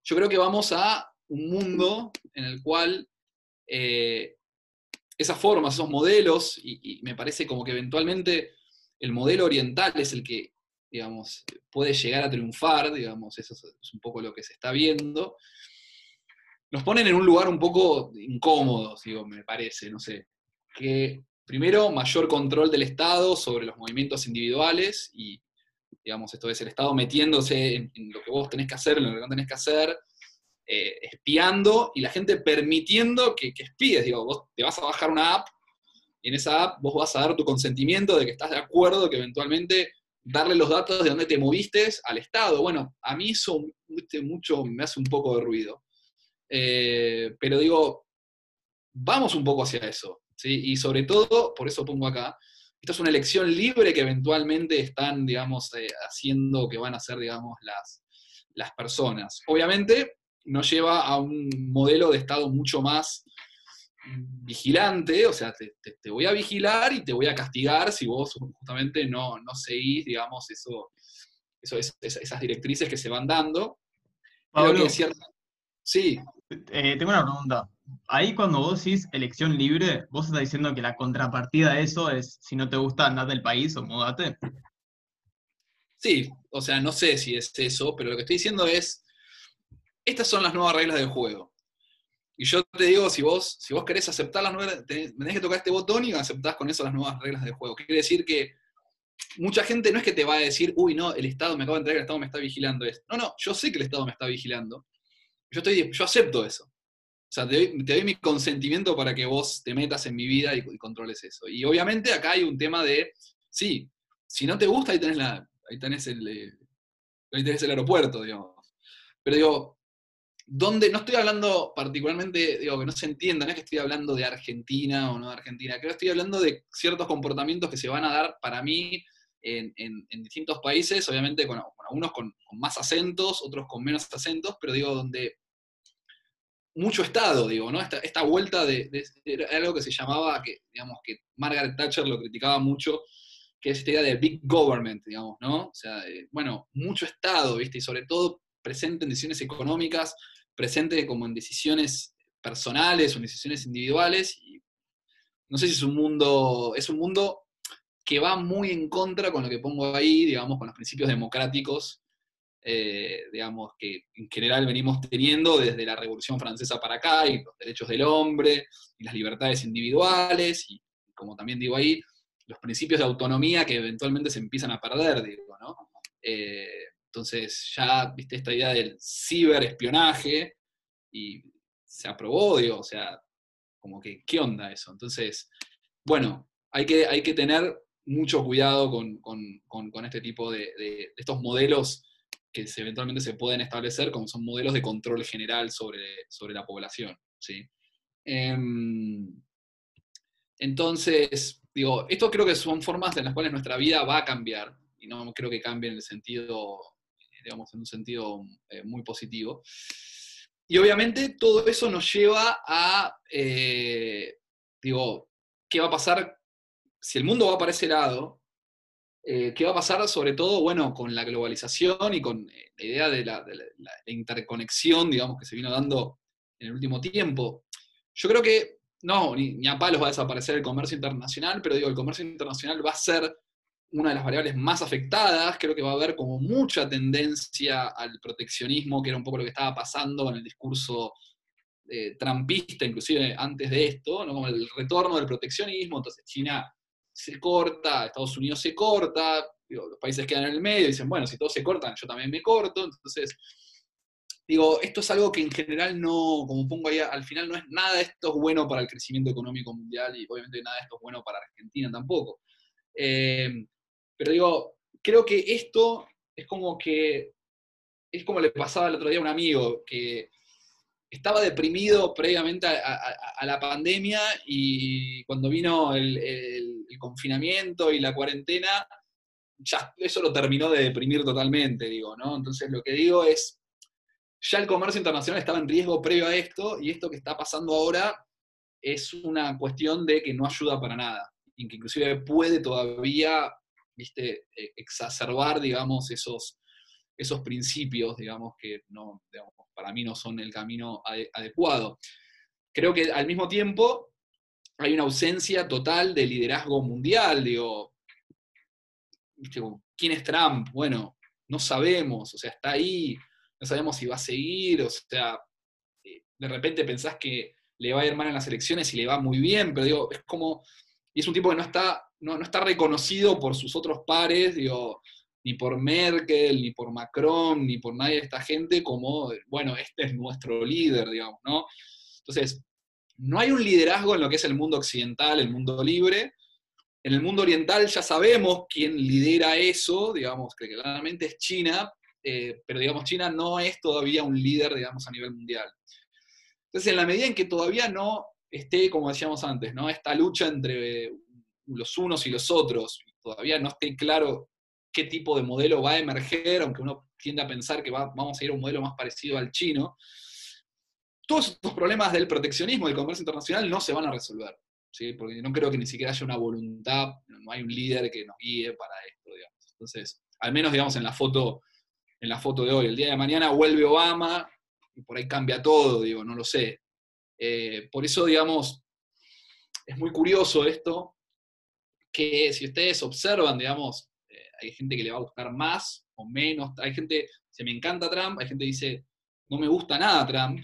yo creo que vamos a un mundo en el cual eh, esas formas, esos modelos, y me parece como que eventualmente el modelo oriental es el que digamos, puede llegar a triunfar, digamos, eso es un poco lo que se está viendo, nos ponen en un lugar un poco incómodo, digo, me parece, no sé, que primero mayor control del Estado sobre los movimientos individuales y, digamos, esto es el Estado metiéndose en, lo que vos tenés que hacer, en lo que no tenés que hacer, eh, espiando y la gente permitiendo que, que espíes, digo, vos te vas a bajar una app y en esa app vos vas a dar tu consentimiento de que estás de acuerdo que eventualmente darle los datos de dónde te moviste al Estado. Bueno, a mí eso mucho me hace un poco de ruido. Eh, pero digo, vamos un poco hacia eso. ¿sí? Y sobre todo, por eso pongo acá, esta es una elección libre que eventualmente están, digamos, eh, haciendo que van a ser, digamos, las, las personas. Obviamente, nos lleva a un modelo de Estado mucho más vigilante, o sea, te, voy a vigilar y te voy a castigar si vos justamente no, no seguís, digamos, eso, eso esas directrices que se van dando. Pablo, Sí. Eh, tengo una pregunta. Ahí cuando vos decís elección libre, vos estás diciendo que la contrapartida de eso es si no te gusta andar del país o mudate. Sí, o sea, no sé si es eso, pero lo que estoy diciendo es, estas son las nuevas reglas del juego. Y yo te digo, si vos, si vos querés aceptar las nuevas, tenés, que tocar este botón y aceptás con eso las nuevas reglas del juego. Quiere decir que mucha gente no es que te va a decir, uy, no, el Estado me acaba de entregar, el Estado me está vigilando. No, no, yo sé que el Estado me está vigilando. Yo, estoy, yo acepto eso. O sea, te doy, mi consentimiento para que vos te metas en mi vida y, controles eso. Y obviamente acá hay un tema de, sí, si no te gusta, ahí tenés, la, ahí tenés, el, eh, ahí tenés el aeropuerto, digamos. Pero digo, donde no estoy hablando particularmente, digo, que no se entienda, no es que estoy hablando de Argentina o no de Argentina, creo que estoy hablando de ciertos comportamientos que se van a dar para mí en, distintos países, obviamente con, algunos con, más acentos, otros con menos acentos, pero digo, donde mucho Estado, digo, ¿no? Esta, esta vuelta de, algo que se llamaba, que digamos que Margaret Thatcher lo criticaba mucho, que es esta idea de big government, digamos, ¿no? O sea, bueno, mucho Estado, ¿viste? Y sobre todo presente en decisiones económicas, presente como en decisiones personales o en decisiones individuales. Y no sé si es un mundo, es un mundo que va muy en contra con lo que pongo ahí, digamos, con los principios democráticos, eh, digamos, que en general venimos teniendo desde la Revolución Francesa para acá, y los derechos del hombre, y las libertades individuales, y como también digo ahí, los principios de autonomía que eventualmente se empiezan a perder, digo, ¿no? Eh, entonces ya, viste, esta idea del ciberespionaje y se aprobó, digo, o sea, como que, ¿qué onda eso? Entonces, bueno, hay que, hay que tener mucho cuidado con, este tipo de, estos modelos que eventualmente se pueden establecer como son modelos de control general sobre, sobre la población. ¿sí? Em, entonces, digo, esto creo que son formas en las cuales nuestra vida va a cambiar, y no creo que cambie en el sentido digamos, en un sentido eh, muy positivo. Y obviamente todo eso nos lleva a, eh, digo, ¿qué va a pasar si el mundo va para ese lado? Eh, ¿Qué va a pasar sobre todo, bueno, con la globalización y con la idea de la, interconexión, digamos, que se vino dando en el último tiempo? Yo creo que, no, ni, ni a palos va a desaparecer el comercio internacional, pero digo, el comercio internacional va a ser una de las variables más afectadas. Creo que va a haber como mucha tendencia al proteccionismo, que era un poco lo que estaba pasando en el discurso eh, trumpista, inclusive antes de esto, ¿no? como el retorno del proteccionismo. Entonces China se corta, Estados Unidos se corta, los países quedan en el medio y dicen, bueno, si todos se cortan, yo también me corto. Entonces, digo, esto es algo que en general no, como pongo ahí, al final no es nada de esto es bueno para el crecimiento económico mundial y obviamente nada de esto es bueno para Argentina tampoco. Eh, pero digo, creo que esto es como que, es como le pasaba el otro día a un amigo, que estaba deprimido previamente a, la pandemia y cuando vino el, confinamiento y la cuarentena, ya eso lo terminó de deprimir totalmente, digo, ¿no? Entonces lo que digo es, ya el comercio internacional estaba en riesgo previo a esto y esto que está pasando ahora es una cuestión de que no ayuda para nada, y que inclusive puede todavía ¿viste? E, exacerbar, digamos, esos, esos principios, digamos, que no, para mí no son el camino adecuado. Creo que al mismo tiempo hay una ausencia total de liderazgo mundial, digo, ¿quién es Trump? Bueno, no sabemos, o sea, está ahí, no sabemos si va a seguir, o sea, eh, de repente pensás que le va a ir mal en las elecciones y le va muy bien, pero digo, es como, y es un tipo que no está no, está reconocido por sus otros pares, ni por Merkel, ni por Macron, ni por nadie de esta gente como, bueno, este es nuestro líder, digamos, ¿no? Entonces, no hay un liderazgo en lo que es el mundo occidental, el mundo libre. En el mundo oriental ya sabemos quién lidera eso, digamos, que claramente es China, eh, pero digamos, China no es todavía un líder, digamos, a nivel mundial. Entonces, en la medida en que todavía no esté, como decíamos antes, ¿no? Esta lucha entre los unos y los otros, todavía no esté claro qué tipo de modelo va a emerger, aunque uno tiende a pensar que vamos a ir a un modelo más parecido al chino, todos estos problemas del proteccionismo del comercio internacional no se van a resolver, ¿sí? porque no creo que ni siquiera haya una voluntad, no hay un líder que nos guíe para esto, digamos. Entonces, al menos, digamos, en la foto, en la foto de hoy, el día de mañana vuelve Obama y por ahí cambia todo, digo, no lo sé. Eh, por eso, digamos, es muy curioso esto, que si ustedes observan, digamos, eh, hay gente que le va a gustar más o menos, hay gente, se me encanta Trump, hay gente que dice, no me gusta nada Trump,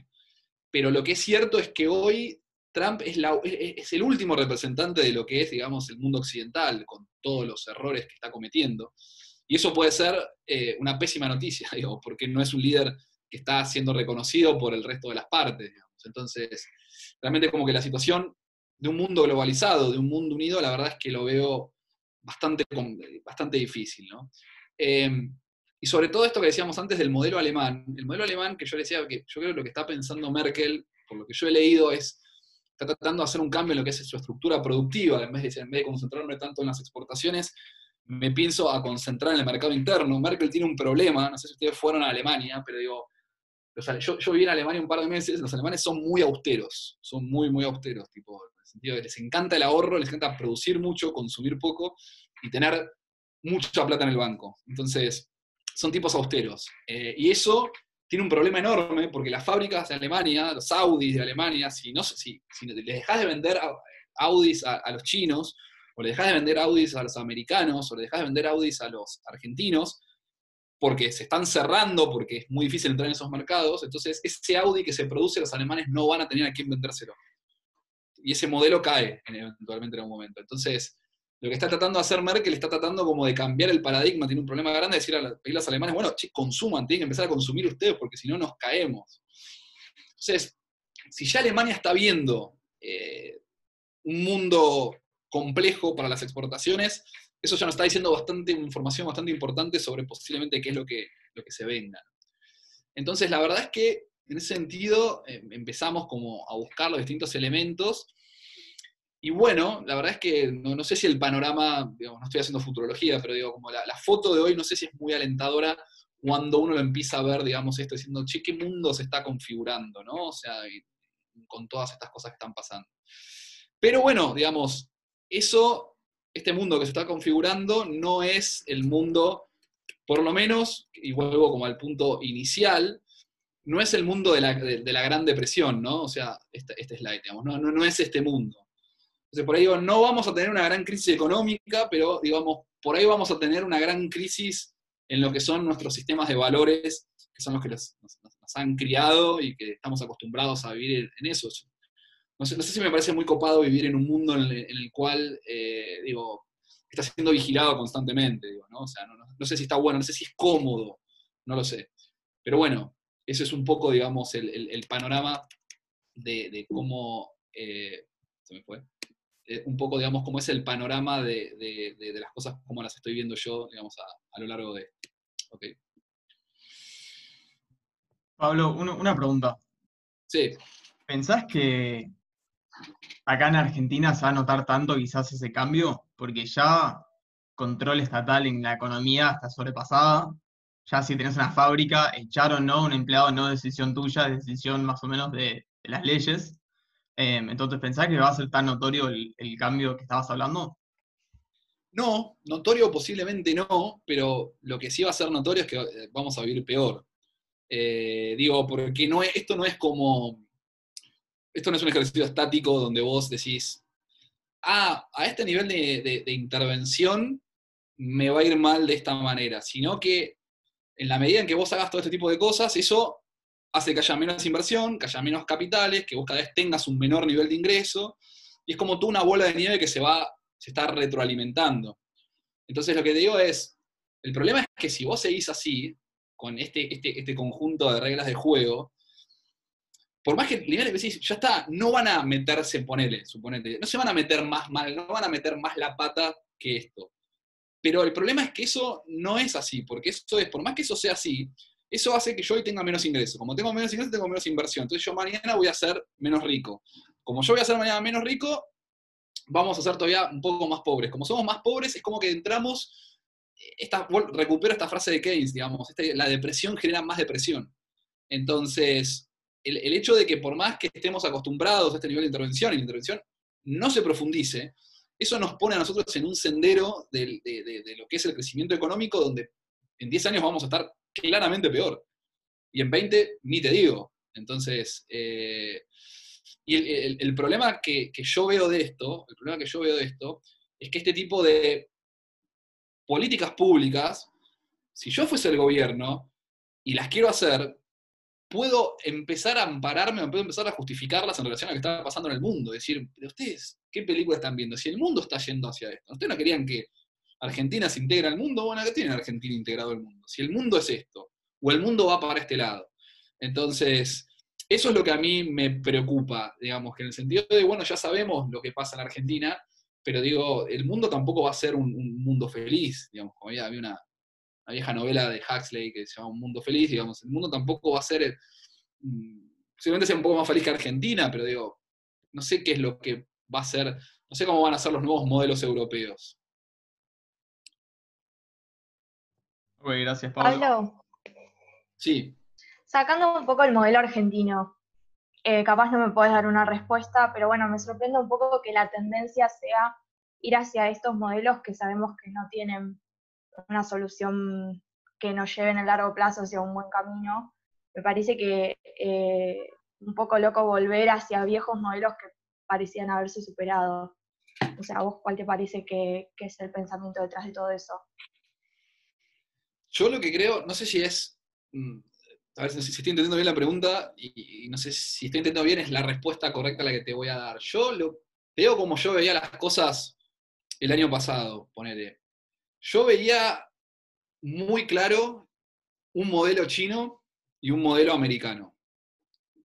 pero lo que es cierto es que hoy Trump es, el último representante de lo que es, digamos, el mundo occidental, con todos los errores que está cometiendo. Y eso puede ser eh, una pésima noticia, digo, porque no es un líder que está siendo reconocido por el resto de las partes. Digamos. Entonces, realmente como que la situación de un mundo globalizado, de un mundo unido, la verdad es que lo veo bastante, bastante difícil. ¿no? Eh, y sobre todo esto que decíamos antes del modelo alemán, el modelo alemán que yo decía que yo creo que lo que está pensando Merkel, por lo que yo he leído, es está tratando de hacer un cambio en lo que es su estructura productiva, en vez de, en vez de concentrarme tanto en las exportaciones, me pienso a concentrar en el mercado interno. Merkel tiene un problema, no sé si ustedes fueron a Alemania, pero digo, yo, yo viví en Alemania un par de meses, los alemanes son muy austeros, son muy, muy austeros, tipo, el sentido de les encanta el ahorro, les encanta producir mucho, consumir poco y tener mucha plata en el banco. Entonces, son tipos austeros. Eh, y eso tiene un problema enorme porque las fábricas de Alemania, los Audis de Alemania, si, no, si, si les dejas de vender Audis a, los chinos, o le dejas de vender Audis a los americanos, o le dejas de vender Audis a los argentinos, porque se están cerrando, porque es muy difícil entrar en esos mercados, entonces ese Audi que se produce, los alemanes no van a tener a quién vendérselo. Y ese modelo cae eventualmente en algún momento. Entonces, lo que está tratando de hacer Merkel está tratando como de cambiar el paradigma, tiene un problema grande de decir a las alemanes, bueno, che, consuman, tienen que empezar a consumir ustedes porque si no nos caemos. Entonces, si ya Alemania está viendo eh, un mundo complejo para las exportaciones, eso ya nos está diciendo bastante información bastante importante sobre posiblemente qué es lo que, lo que se venga. Entonces, la verdad es que en ese sentido eh, empezamos como a buscar los distintos elementos y bueno, la verdad es que no, sé si el panorama, digamos, no estoy haciendo futurología, pero digo, como la, foto de hoy no sé si es muy alentadora cuando uno lo empieza a ver, digamos, esto diciendo, che, ¿qué mundo se está configurando, no? O sea, con todas estas cosas que están pasando. Pero bueno, digamos, eso, este mundo que se está configurando no es el mundo, por lo menos, y vuelvo como al punto inicial, no es el mundo de la, Gran Depresión, ¿no? O sea, este, este slide, digamos, no, no, no es este mundo. Entonces, por ahí digo, no vamos a tener una gran crisis económica, pero digamos, por ahí vamos a tener una gran crisis en lo que son nuestros sistemas de valores, que son los que nos, han criado y que estamos acostumbrados a vivir en, eso. No sé, si me parece muy copado vivir en un mundo en el, cual, eh, digo, está siendo vigilado constantemente, ¿no? O sea, no, sé si está bueno, no sé si es cómodo, no lo sé. Pero bueno, ese es un poco, digamos, el, panorama de, cómo... Eh, se me fue. Eh, un poco, digamos, cómo es el panorama de, las cosas como las estoy viendo yo, digamos, a, lo largo de... Okay. Pablo, una pregunta. Sí. ¿Pensás que acá en Argentina se va a notar tanto quizás ese cambio? Porque ya control estatal en la economía está sobrepasada. Ya si tenés una fábrica, echar o no un empleado no decisión tuya, es decisión más o menos de las leyes. Em, entonces, ¿pensás que va a ser tan notorio el, cambio que estabas hablando? No, notorio posiblemente no, pero lo que sí va a ser notorio es que eh, vamos a vivir peor. Eh, digo, porque no esto no es como. Esto no es un ejercicio estático donde vos decís, ah, a este nivel de, intervención me va a ir mal de esta manera, sino que en la medida en que vos hagas todo este tipo de cosas, eso hace que haya menos inversión, que haya menos capitales, que vos cada vez tengas un menor nivel de ingreso, y es como tú una bola de nieve que se va, se está retroalimentando. Entonces lo que te digo es, el problema es que si vos seguís así, con este, este, este conjunto de reglas de juego, por más que lineales decís, ya está, no van a meterse, ponele, suponete, no se van a meter más mal, no van a meter más la pata que esto. Pero el problema es que eso no es así, porque eso es, por más que eso sea así, eso hace que yo hoy tenga menos ingresos. Como tengo menos ingresos, tengo menos inversión. Entonces yo mañana voy a ser menos rico. Como yo voy a ser mañana menos rico, vamos a ser todavía un poco más pobres. Como somos más pobres, es como que entramos, esta, recupero esta frase de Keynes, digamos, este, la depresión genera más depresión. Entonces, el, hecho de que por más que estemos acostumbrados a este nivel de intervención y la intervención no se profundice, eso nos pone a nosotros en un sendero de, lo que es el crecimiento económico, donde en 10 años vamos a estar claramente peor. Y en 20, ni te digo. Entonces, eh, y el, problema que, yo veo de esto, el problema que yo veo de esto, es que este tipo de políticas públicas, si yo fuese el gobierno y las quiero hacer, puedo empezar a ampararme, puedo empezar a justificarlas en relación a lo que está pasando en el mundo. Decir, pero ustedes, ¿qué película están viendo? Si el mundo está yendo hacia esto, ¿ustedes no querían que Argentina se integra al mundo, bueno, ¿qué tiene Argentina integrado al mundo? Si el mundo es esto, o el mundo va para este lado. Entonces, eso es lo que a mí me preocupa, digamos, que en el sentido de, bueno, ya sabemos lo que pasa en Argentina, pero digo, el mundo tampoco va a ser un, mundo feliz, digamos, como había, una, una vieja novela de Huxley que se llama Un Mundo Feliz, digamos, el mundo tampoco va a ser, mm, posiblemente sea un poco más feliz que Argentina, pero digo, no sé qué es lo que va a ser, no sé cómo van a ser los nuevos modelos europeos. Ok, gracias, Pablo. Pablo, Sí, sacando un poco el modelo argentino, eh, capaz no me puedes dar una respuesta, pero bueno, me sorprende un poco que la tendencia sea ir hacia estos modelos que sabemos que no tienen una solución que nos lleve en el largo plazo hacia un buen camino. Me parece que eh, un poco loco volver hacia viejos modelos que parecían haberse superado. O sea, ¿a vos cuál te parece que, es el pensamiento detrás de todo eso? Yo lo que creo, no sé si es, mm, a ver si estoy entendiendo bien la pregunta y, no sé si estoy entendiendo bien, es la respuesta correcta la que te voy a dar. Yo lo veo como yo veía las cosas el año pasado, ponele. Yo veía muy claro un modelo chino y un modelo americano.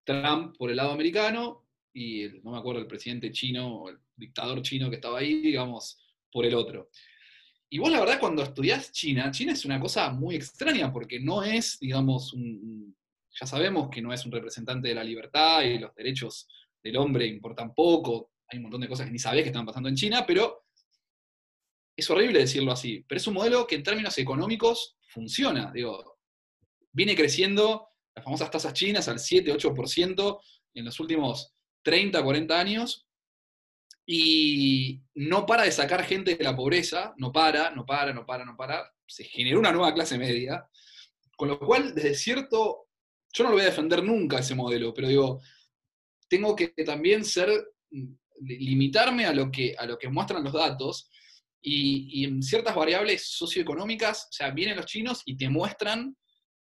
Trump por el lado americano y el- no me acuerdo el presidente chino o el dictador chino que estaba ahí, digamos, por el otro. Y vos la verdad cuando estudiás China, China es una cosa muy extraña porque no es, digamos, un, ya sabemos que no es un representante de la libertad y los derechos del hombre importan poco, hay un montón de cosas que ni sabés que están pasando en China, pero es horrible decirlo así, pero es un modelo que en términos económicos funciona, digo, viene creciendo las famosas tasas chinas al 7-8% en los últimos 30, 40 años, y no para de sacar gente de la pobreza, no para, no para, no para, no para, se generó una nueva clase media, con lo cual, desde cierto, yo no lo voy a defender nunca ese modelo, pero digo, tengo que también ser, mm, limitarme a lo que, a lo que muestran los datos, y, en ciertas variables socioeconómicas, o sea, vienen los chinos y te muestran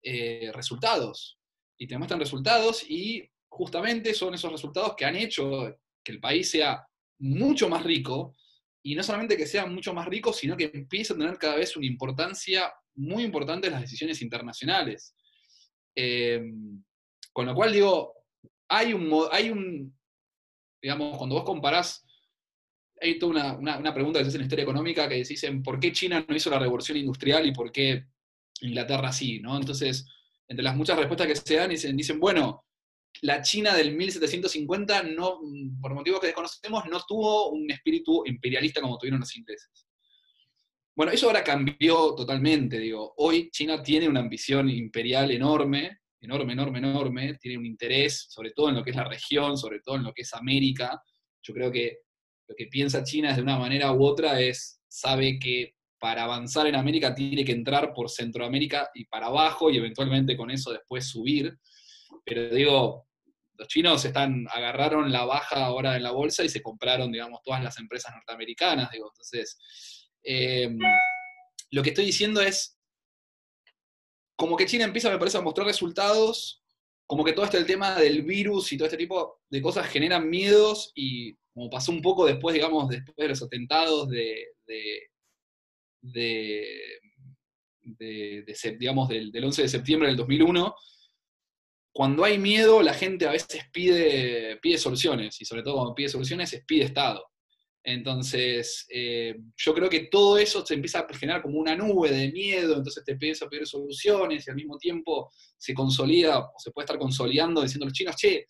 eh, resultados, y te muestran resultados, y justamente son esos resultados que han hecho que el país sea mucho más rico, y no solamente que sea mucho más rico, sino que empiece a tener cada vez una importancia muy importante en las decisiones internacionales. Eh, con lo cual digo, hay un, hay un, digamos, cuando vos comparás, hay toda una, una- una pregunta que se hace en historia económica que dicen, ¿por qué China no hizo la revolución industrial y por qué Inglaterra sí? ¿no? Entonces, entre las muchas respuestas que se dan, dicen, dicen bueno, la China del 1750, no, por motivos que desconocemos, no tuvo un espíritu imperialista como tuvieron los ingleses. Bueno, eso ahora cambió totalmente, digo. Hoy China tiene una ambición imperial enorme, enorme, enorme, enorme, tiene un interés, sobre todo en lo que es la región, sobre todo en lo que es América. Yo creo que lo que piensa China de una manera u otra es, sabe que para avanzar en América tiene que entrar por Centroamérica y para abajo y eventualmente con eso después subir. Pero digo, los chinos están, agarraron la baja ahora en la bolsa y se compraron, digamos, todas las empresas norteamericanas, digo, entonces, eh, lo que estoy diciendo es, como que China empieza, me parece, a mostrar resultados, como que todo este el tema del virus y todo este tipo de cosas generan miedos y como pasó un poco después, digamos, después de los atentados de, de, de, de- de digamos, del, del 11 de septiembre del 2001, cuando hay miedo, la gente a veces pide, pide soluciones, y sobre todo cuando pide soluciones, es pide Estado. Entonces, eh, yo creo que todo eso se empieza a generar como una nube de miedo, entonces te empieza a pedir soluciones y al mismo tiempo se consolida, o se puede estar consolidando diciendo a los chinos, che,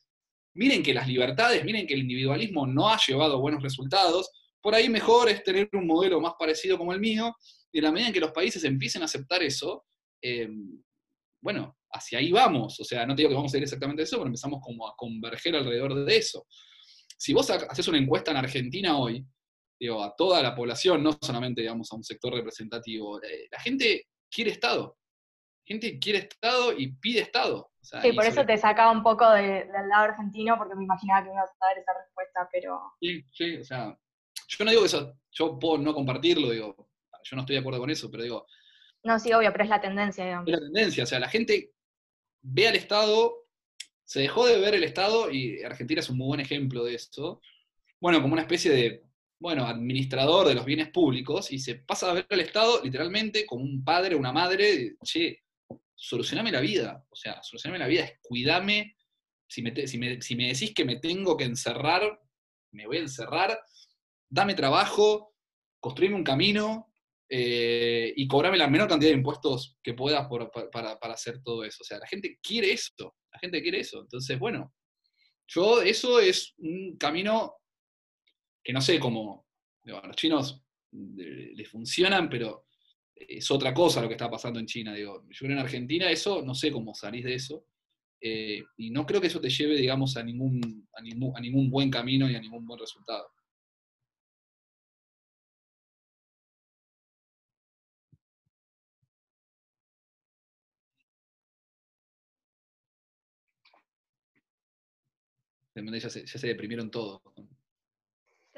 miren que las libertades, miren que el individualismo no ha llevado buenos resultados, por ahí mejor es tener un modelo más parecido como el mío, y en la medida en que los países empiecen a aceptar eso, eh, bueno, hacia ahí vamos. O sea, no te digo que vamos a ir exactamente a eso, pero empezamos como a converger alrededor de eso. Si vos ha- haces una encuesta en Argentina hoy, digo, a toda la población, no solamente, digamos, a un sector representativo, eh, la gente quiere Estado. Gente quiere Estado y pide Estado. O sea, Sí, por eso sobre- te sacaba un poco de- del lado argentino, porque me imaginaba que me ibas a dar esa respuesta, pero Sí, sí, o sea, yo no digo que eso, yo puedo no compartirlo, digo, yo no estoy de acuerdo con eso, pero digo, no, sí, obvio, pero es la tendencia, digamos. es la tendencia, o sea, la gente ve al Estado, se dejó de ver el Estado, y Argentina es un muy buen ejemplo de eso, bueno, como una especie de, bueno, administrador de los bienes públicos, y se pasa a ver al Estado literalmente como un padre, una madre, che, solucioname la vida, o sea, solucioname la vida, es cuidame, si me, si me- si me decís que me tengo que encerrar, me voy a encerrar, dame trabajo, construime un camino, eh, y cobrame la menor cantidad de impuestos que puedas para, para, hacer todo eso. O sea, la gente quiere esto, la gente quiere eso. Entonces, bueno, yo eso es un camino que no sé cómo, a los chinos les funcionan, pero es otra cosa lo que está pasando en China. Digo, yo creo en Argentina eso, no sé cómo salís de eso. Eh, y no creo que eso te lleve, digamos, a ningún, a ningún, a ningún buen camino y a ningún buen resultado. Ya se, ya se deprimieron todos.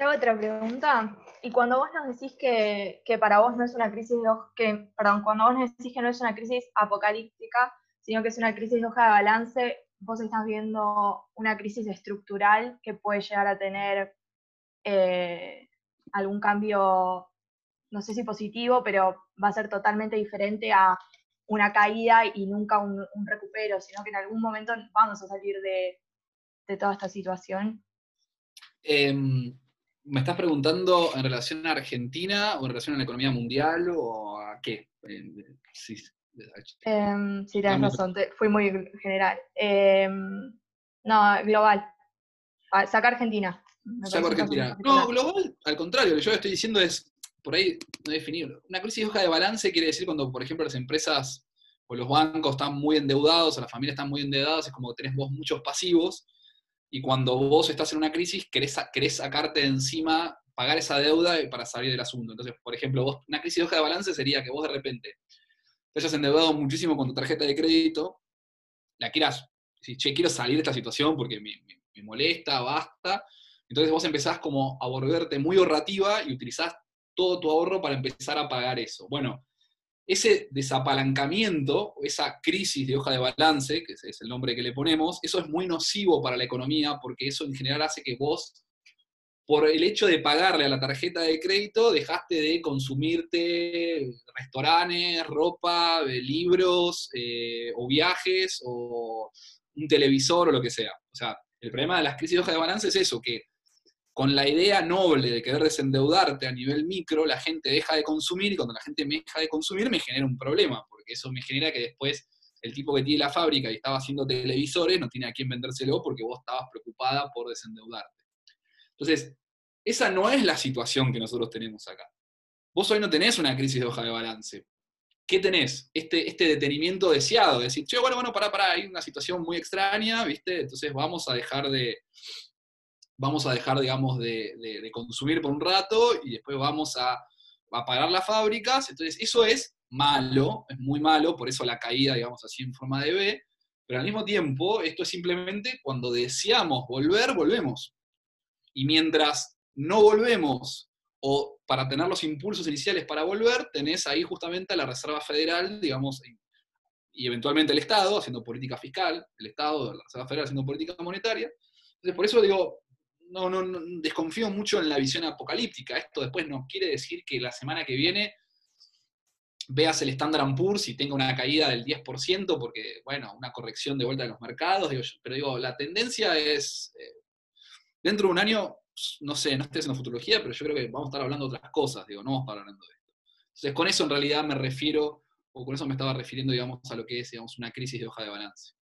Te hago otra pregunta. Y cuando vos nos decís que, que, para vos no es una crisis de que, perdón, cuando vos nos decís que no es una crisis apocalíptica, sino que es una crisis de hoja de balance, vos estás viendo una crisis estructural que puede llegar a tener eh, algún cambio, no sé si positivo, pero va a ser totalmente diferente a una caída y nunca un, recupero, sino que en algún momento vamos a salir de, toda esta situación. Em, ¿Me estás preguntando en relación a Argentina o en relación a la economía mundial o a qué? Sí, em, sí tienes razón, fui muy general. Em, no, global. Saca Argentina. Saca Argentina. No, global, al contrario, lo que yo estoy diciendo es, por ahí no definirlo. Una crisis de hoja de balance quiere decir cuando, por ejemplo, las empresas o los bancos están muy endeudados, o las familias están muy endeudadas, es como que tenés vos muchos pasivos y cuando vos estás en una crisis querés, querés sacarte de encima, pagar esa deuda para salir del asunto. Entonces, por ejemplo, una crisis de hoja de balance sería que vos de repente te hayas endeudado muchísimo con tu tarjeta de crédito, la quieras, si quiero salir de esta situación porque me, me molesta, basta, entonces vos empezás como a volverte muy ahorrativa y utilizás todo tu ahorro para empezar a pagar eso. Bueno, ese desapalancamiento, esa crisis de hoja de balance, que es el nombre que le ponemos, eso es muy nocivo para la economía porque eso en general hace que vos, por el hecho de pagarle a la tarjeta de crédito, dejaste de consumirte restaurantes, ropa, eh, libros eh, o viajes o un televisor o lo que sea. O sea, el problema de las crisis de hoja de balance es eso, que con la idea noble de querer desendeudarte a nivel micro, la gente deja de consumir y cuando la gente me deja de consumir me genera un problema, porque eso me genera que después el tipo que tiene la fábrica y estaba haciendo televisores no tiene a quién vendérselo porque vos estabas preocupada por desendeudarte. Entonces, esa no es la situación que nosotros tenemos acá. Vos hoy no tenés una crisis de hoja de balance. ¿Qué tenés? Este, este detenimiento deseado, de decir, che, bueno, bueno, pará, pará, hay una situación muy extraña, ¿viste? Entonces vamos a dejar de, vamos a dejar, digamos, de, consumir por un rato y después vamos a, pagar las fábricas. Entonces, eso es malo, es muy malo, por eso la caída, digamos así, en forma de B, pero al mismo tiempo, esto es simplemente cuando deseamos volver, volvemos. Y mientras no volvemos, o para tener los impulsos iniciales para volver, tenés ahí justamente a la Reserva Federal, digamos, y eventualmente el Estado haciendo política fiscal, el Estado, la Reserva Federal haciendo política monetaria. Entonces, por eso digo, no, no, desconfío mucho en la visión apocalíptica. Esto después no quiere decir que la semana que viene veas el Standard Poor's y tenga una caída del 10%, porque, bueno, una corrección de vuelta de los mercados, pero digo, la tendencia es, eh, dentro de un año, no sé, no estoy haciendo futurología, pero yo creo que vamos a estar hablando de otras cosas, digo, no vamos a estar hablando de esto. Entonces, con eso en realidad me refiero, o con eso me estaba refiriendo, digamos, a lo que es, digamos, una crisis de hoja de balance.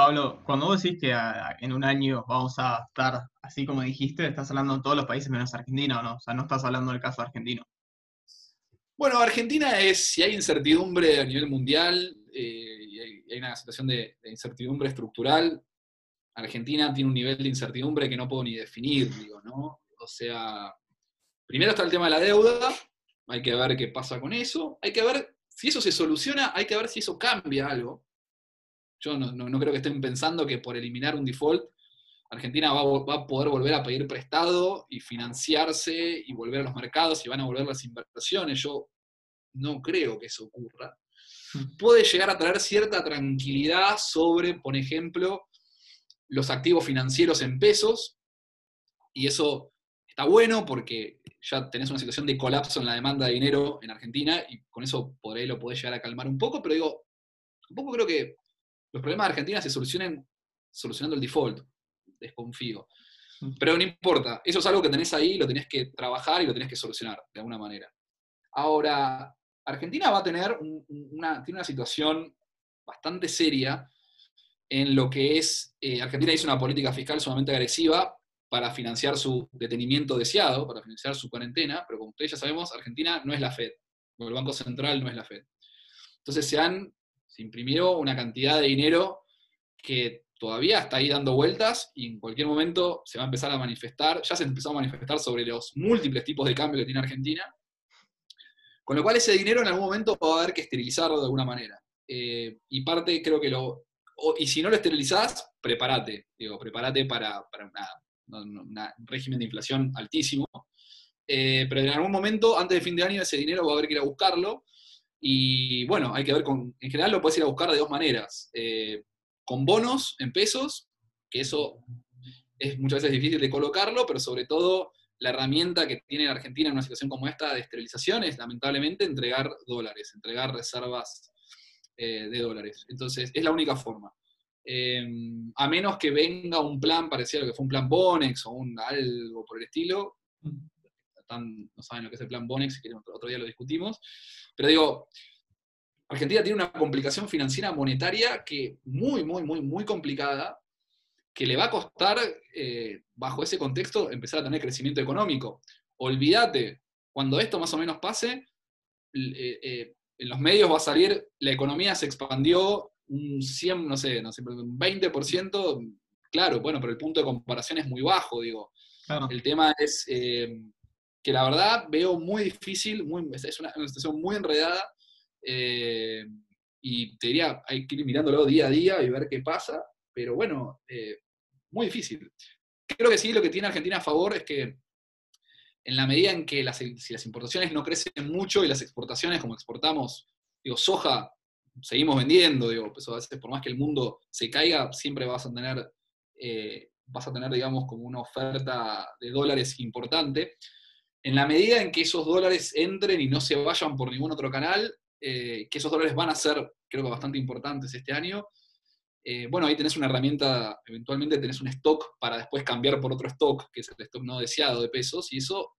Pablo, cuando vos decís que en un año vamos a estar así como dijiste, estás hablando de todos los países menos Argentina, ¿o no? O sea, no estás hablando del caso argentino. Bueno, Argentina es, si hay incertidumbre a nivel mundial eh, y hay, una situación de, incertidumbre estructural, Argentina tiene un nivel de incertidumbre que no puedo ni definir, digo, ¿no? O sea, primero está el tema de la deuda, hay que ver qué pasa con eso, hay que ver si eso se soluciona, hay que ver si eso cambia algo. Yo no, creo que estén pensando que por eliminar un default, Argentina va, a poder volver a pedir prestado y financiarse y volver a los mercados y van a volver las inversiones. Yo no creo que eso ocurra. Hmm. Puede llegar a traer cierta tranquilidad sobre, por ejemplo, los activos financieros en pesos, y eso está bueno porque ya tenés una situación de colapso en la demanda de dinero en Argentina y con eso por ahí lo podés llegar a calmar un poco, pero digo, un poco creo que los problemas de Argentina se solucionen solucionando el default, desconfío. Mm. Pero no importa, eso es algo que tenés ahí, lo tenés que trabajar y lo tenés que solucionar de alguna manera. Ahora, Argentina va a tener una, tiene una situación bastante seria en lo que es, eh, Argentina hizo una política fiscal sumamente agresiva para financiar su detenimiento deseado, para financiar su cuarentena, pero como ustedes ya sabemos, Argentina no es la Fed, o el Banco Central no es la Fed. Entonces se han, se imprimió una cantidad de dinero que todavía está ahí dando vueltas y en cualquier momento se va a empezar a manifestar, ya se empezó a manifestar sobre los múltiples tipos de cambio que tiene Argentina, con lo cual ese dinero en algún momento va a haber que esterilizarlo de alguna manera. Eh, y parte creo que lo... y si no lo esterilizás, prepárate, digo, prepárate para, un régimen de inflación altísimo. Eh, pero en algún momento, antes de fin de año, ese dinero va a haber que ir a buscarlo. Y bueno, hay que ver con. En general lo puedes ir a buscar de dos maneras. Eh, con bonos en pesos, que eso es muchas veces difícil de colocarlo, pero sobre todo la herramienta que tiene Argentina en una situación como esta de esterilización es lamentablemente entregar dólares, entregar reservas eh, de dólares. Entonces, es la única forma. Eh, a menos que venga un plan parecido a lo que fue un plan Bonex o un algo por el estilo, no saben lo que es el plan Bonex, si quieren otro día lo discutimos, pero digo, Argentina tiene una complicación financiera monetaria que muy, muy, muy, muy complicada, que le va a costar, eh, bajo ese contexto, empezar a tener crecimiento económico. Olvídate, cuando esto más o menos pase, eh, eh, en los medios va a salir, la economía se expandió un 100, no sé, no sé un 20%, claro, bueno, pero el punto de comparación es muy bajo, digo. El tema es que la verdad veo muy difícil, es una situación muy enredada, eh, y te diría, hay que ir mirándolo día a día y ver qué pasa, pero bueno, eh, muy difícil. Creo que sí, lo que tiene Argentina a favor es que en la medida en que las, si las importaciones no crecen mucho y las exportaciones, como exportamos, digo, soja, seguimos vendiendo, digo, pues a veces por más que el mundo se caiga, siempre vas a tener, eh, vas a tener, digamos, como una oferta de dólares importante. En la medida en que esos dólares entren y no se vayan por ningún otro canal, eh, que esos dólares van a ser, creo que bastante importantes este año. Eh, bueno, ahí tenés una herramienta, eventualmente tenés un stock para después cambiar por otro stock, que es el stock no deseado de pesos, y eso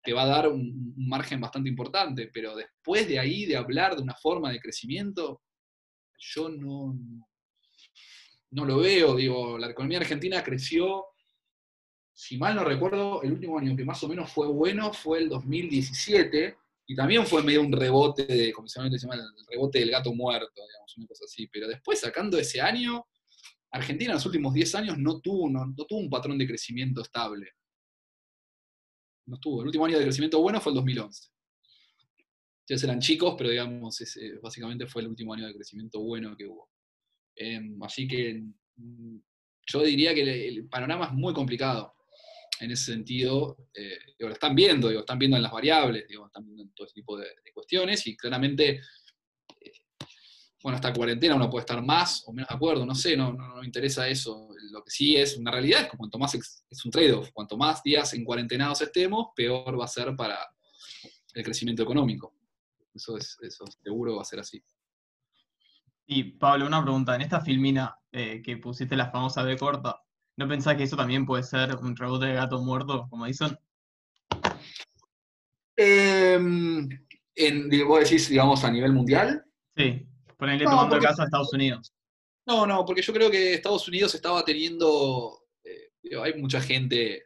te va a dar un, margen bastante importante, pero después de ahí, de hablar de una forma de crecimiento, yo no, no lo veo, digo, la economía argentina creció, si mal no recuerdo, el último año que más o menos fue bueno fue el 2017, y también fue medio un rebote, de, como se llama, el rebote del gato muerto, digamos, una cosa así. Pero después, sacando ese año, Argentina en los últimos 10 años no tuvo, no, tuvo un patrón de crecimiento estable. No tuvo. El último año de crecimiento bueno fue el 2011. Ustedes eran chicos, pero digamos, ese, básicamente fue el último año de crecimiento bueno que hubo. Em, así que mm, yo diría que el panorama es muy complicado en ese sentido, eh, lo están viendo, digo, están viendo en las variables, están viendo en todo ese tipo de, cuestiones y claramente, eh, bueno, esta cuarentena uno puede estar más o menos de acuerdo, no sé, no, no, me interesa eso. Lo que sí es una realidad es que cuanto más es un trade-off, cuanto más días en cuarentenados estemos, peor va a ser para el crecimiento económico. Eso, es, eso seguro va a ser así. Y Pablo, una pregunta. En esta filmina eh, que pusiste la famosa B corta, ¿No pensás que eso también puede ser un rebote de gato muerto, como dicen? Em, en, ¿Vos decís, digamos, a nivel mundial? Sí, ponerle no, tomando caso a Estados Unidos. No, no, porque yo creo que Estados Unidos estaba teniendo. Eh, hay mucha gente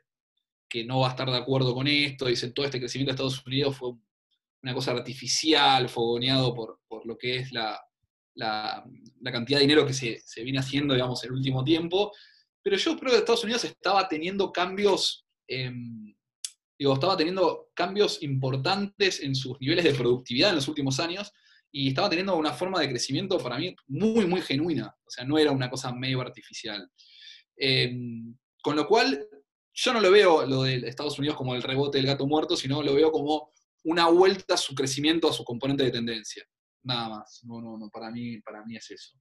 que no va a estar de acuerdo con esto, dicen todo este crecimiento de Estados Unidos fue una cosa artificial, fogoneado por, por lo que es la, la, cantidad de dinero que se, se, viene haciendo, digamos, en el último tiempo, pero yo creo que Estados Unidos estaba teniendo cambios, em, digo, estaba teniendo cambios importantes en sus niveles de productividad en los últimos años y estaba teniendo una forma de crecimiento para mí muy, muy genuina. O sea, no era una cosa medio artificial. Em, con lo cual, yo no lo veo lo de Estados Unidos como el rebote del gato muerto, sino lo veo como una vuelta a su crecimiento, a su componente de tendencia. Nada más. No, no, no, para mí, para mí es eso.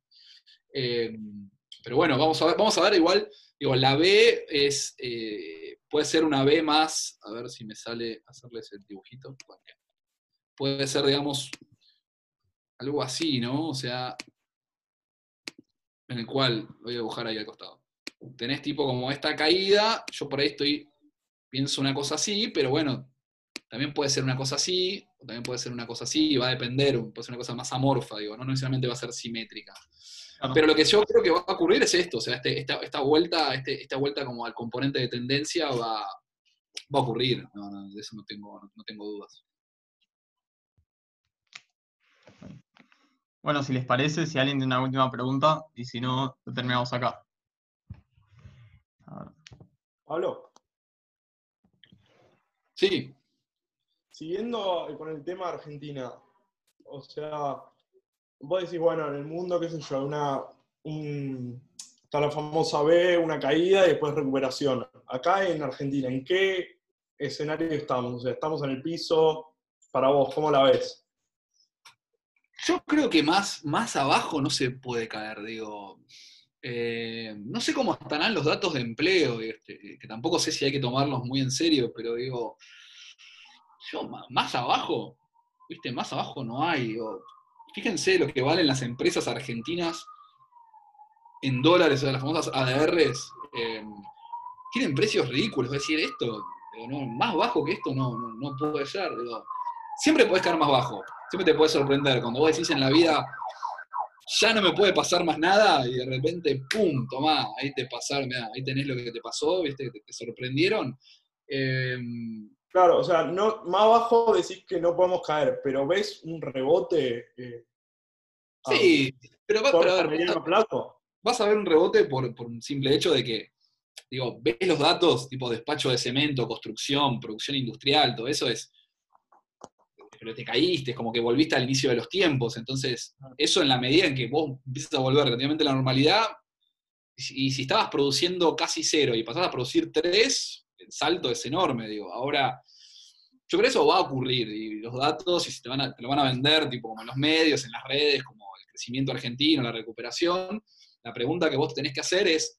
Em, pero bueno, vamos a ver, vamos a ver igual, digo, la B es, eh, puede ser una B más, a ver si me sale hacerles el dibujito. Puede ser, digamos, algo así, ¿no? O sea, en el cual, voy a dibujar ahí al costado. Tenés tipo como esta caída, yo por ahí estoy, pienso una cosa así, pero bueno, también puede ser una cosa así, o también puede ser una cosa así, va a depender, puede ser una cosa más amorfa, digo, no necesariamente va a ser simétrica. Pero lo que yo creo que va a ocurrir es esto, o sea, este, esta, vuelta, este, esta vuelta como al componente de tendencia va, va a ocurrir, de eso no tengo, no tengo dudas. Bueno, si les parece, si alguien tiene una última pregunta, y si no, terminamos acá. Pablo. Sí. Siguiendo con el tema de Argentina, o sea, vos decís, bueno, en el mundo, qué sé yo, una, está la famosa B, una caída y después recuperación. Acá en Argentina, ¿en qué escenario estamos? O sea, estamos en el piso, para vos, ¿cómo la ves? Yo creo que más, más abajo no se puede caer, digo. Eh, no sé cómo estarán los datos de empleo, este, que tampoco sé si hay que tomarlos muy en serio, pero digo, yo más abajo, viste, más abajo no hay. Fíjense lo que valen las empresas argentinas en dólares, o sea, las famosas ADRs, eh, tienen precios ridículos. Es decir, esto, más bajo que esto no, no, puede ser. siempre puedes caer más bajo, siempre te puede sorprender. Cuando vos decís en la vida, ya no me puede pasar más nada, y de repente, ¡pum! Tomá, ahí te pasaron, ahí tenés lo que te pasó, ¿viste? Te, te sorprendieron. Em, claro, o sea, no, más abajo decís que no podemos caer, pero ves un rebote. Eh, sí, pero, va, a ver, plazo. vas a ver un rebote por, por un simple hecho de que, digo, ves los datos, tipo despacho de cemento, construcción, producción industrial, todo eso es pero te caíste, es como que volviste al inicio de los tiempos. Entonces, eso en la medida en que vos empiezas a volver relativamente a la normalidad, y si estabas produciendo casi cero y pasás a producir tres, el salto es enorme, digo. Ahora, yo creo que eso va a ocurrir, y los datos, y si te, van a, te lo van a vender, tipo como en los medios, en las redes, como el crecimiento argentino, la recuperación, la pregunta que vos tenés que hacer es,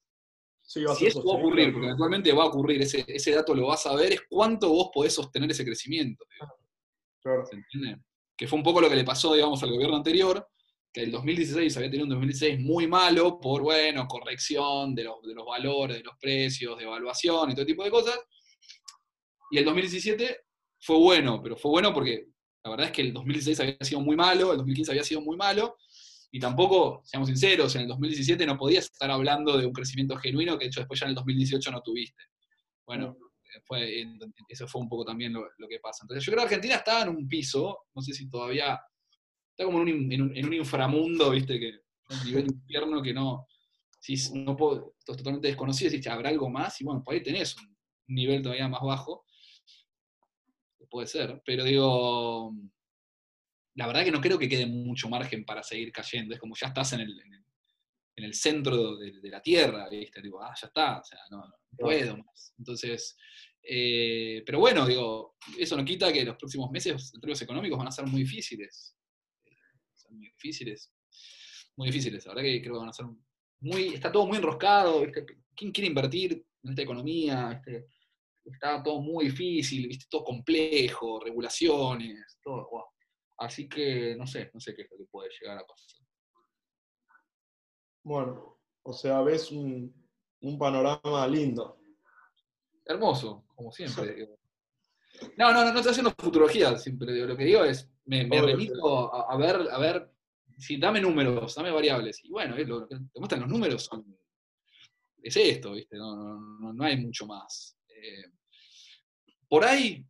si eso va a ocurrir, porque eventualmente va a ocurrir, ese, ese dato lo vas a ver, es cuánto vos podés sostener ese crecimiento. Que fue un poco lo que le pasó, digamos, al gobierno anterior, que el 2016 había tenido un 2016 muy malo por, bueno, corrección de los, de los valores, de los precios, de evaluación y todo tipo de cosas. Y el 2017 fue bueno, pero fue bueno porque la verdad es que el 2016 había sido muy malo, el 2015 había sido muy malo, y tampoco, seamos sinceros, en el 2017 no podías estar hablando de un crecimiento genuino que de hecho después ya en el 2018 no tuviste. Bueno, fue, eso fue un poco también lo, que pasa. Entonces yo creo que Argentina está en un piso, no sé si todavía, está como en un, en un, inframundo, viste, que un nivel infierno que no, si no puedo, totalmente desconocido, si habrá algo más, y bueno, por ahí tenés un nivel todavía más bajo, puede ser, pero digo, la verdad que no creo que quede mucho margen para seguir cayendo, es como ya estás en el, en el, centro de, la Tierra, ¿viste? Digo, ah, ya está, o sea, no puedo más. Entonces, eh, pero bueno, digo, eso no quita que los próximos meses los económicos van a ser muy difíciles. Muy difíciles. Muy difíciles. La verdad que creo que van a ser muy. Está todo muy enroscado. ¿Quién quiere invertir en esta economía? está todo muy difícil, ¿viste? todo complejo, regulaciones, todo. Así que no sé, no sé qué es lo que puede llegar a pasar. Bueno, o sea, ves un, un panorama lindo. Hermoso, como siempre. No, no, no, no estoy haciendo futurología, siempre lo que digo es, me, remito a, ver, a ver, si dame números, dame variables. Y bueno, lo, que te muestran los números son, es esto, ¿viste? No, no, no hay mucho más. Eh, por ahí,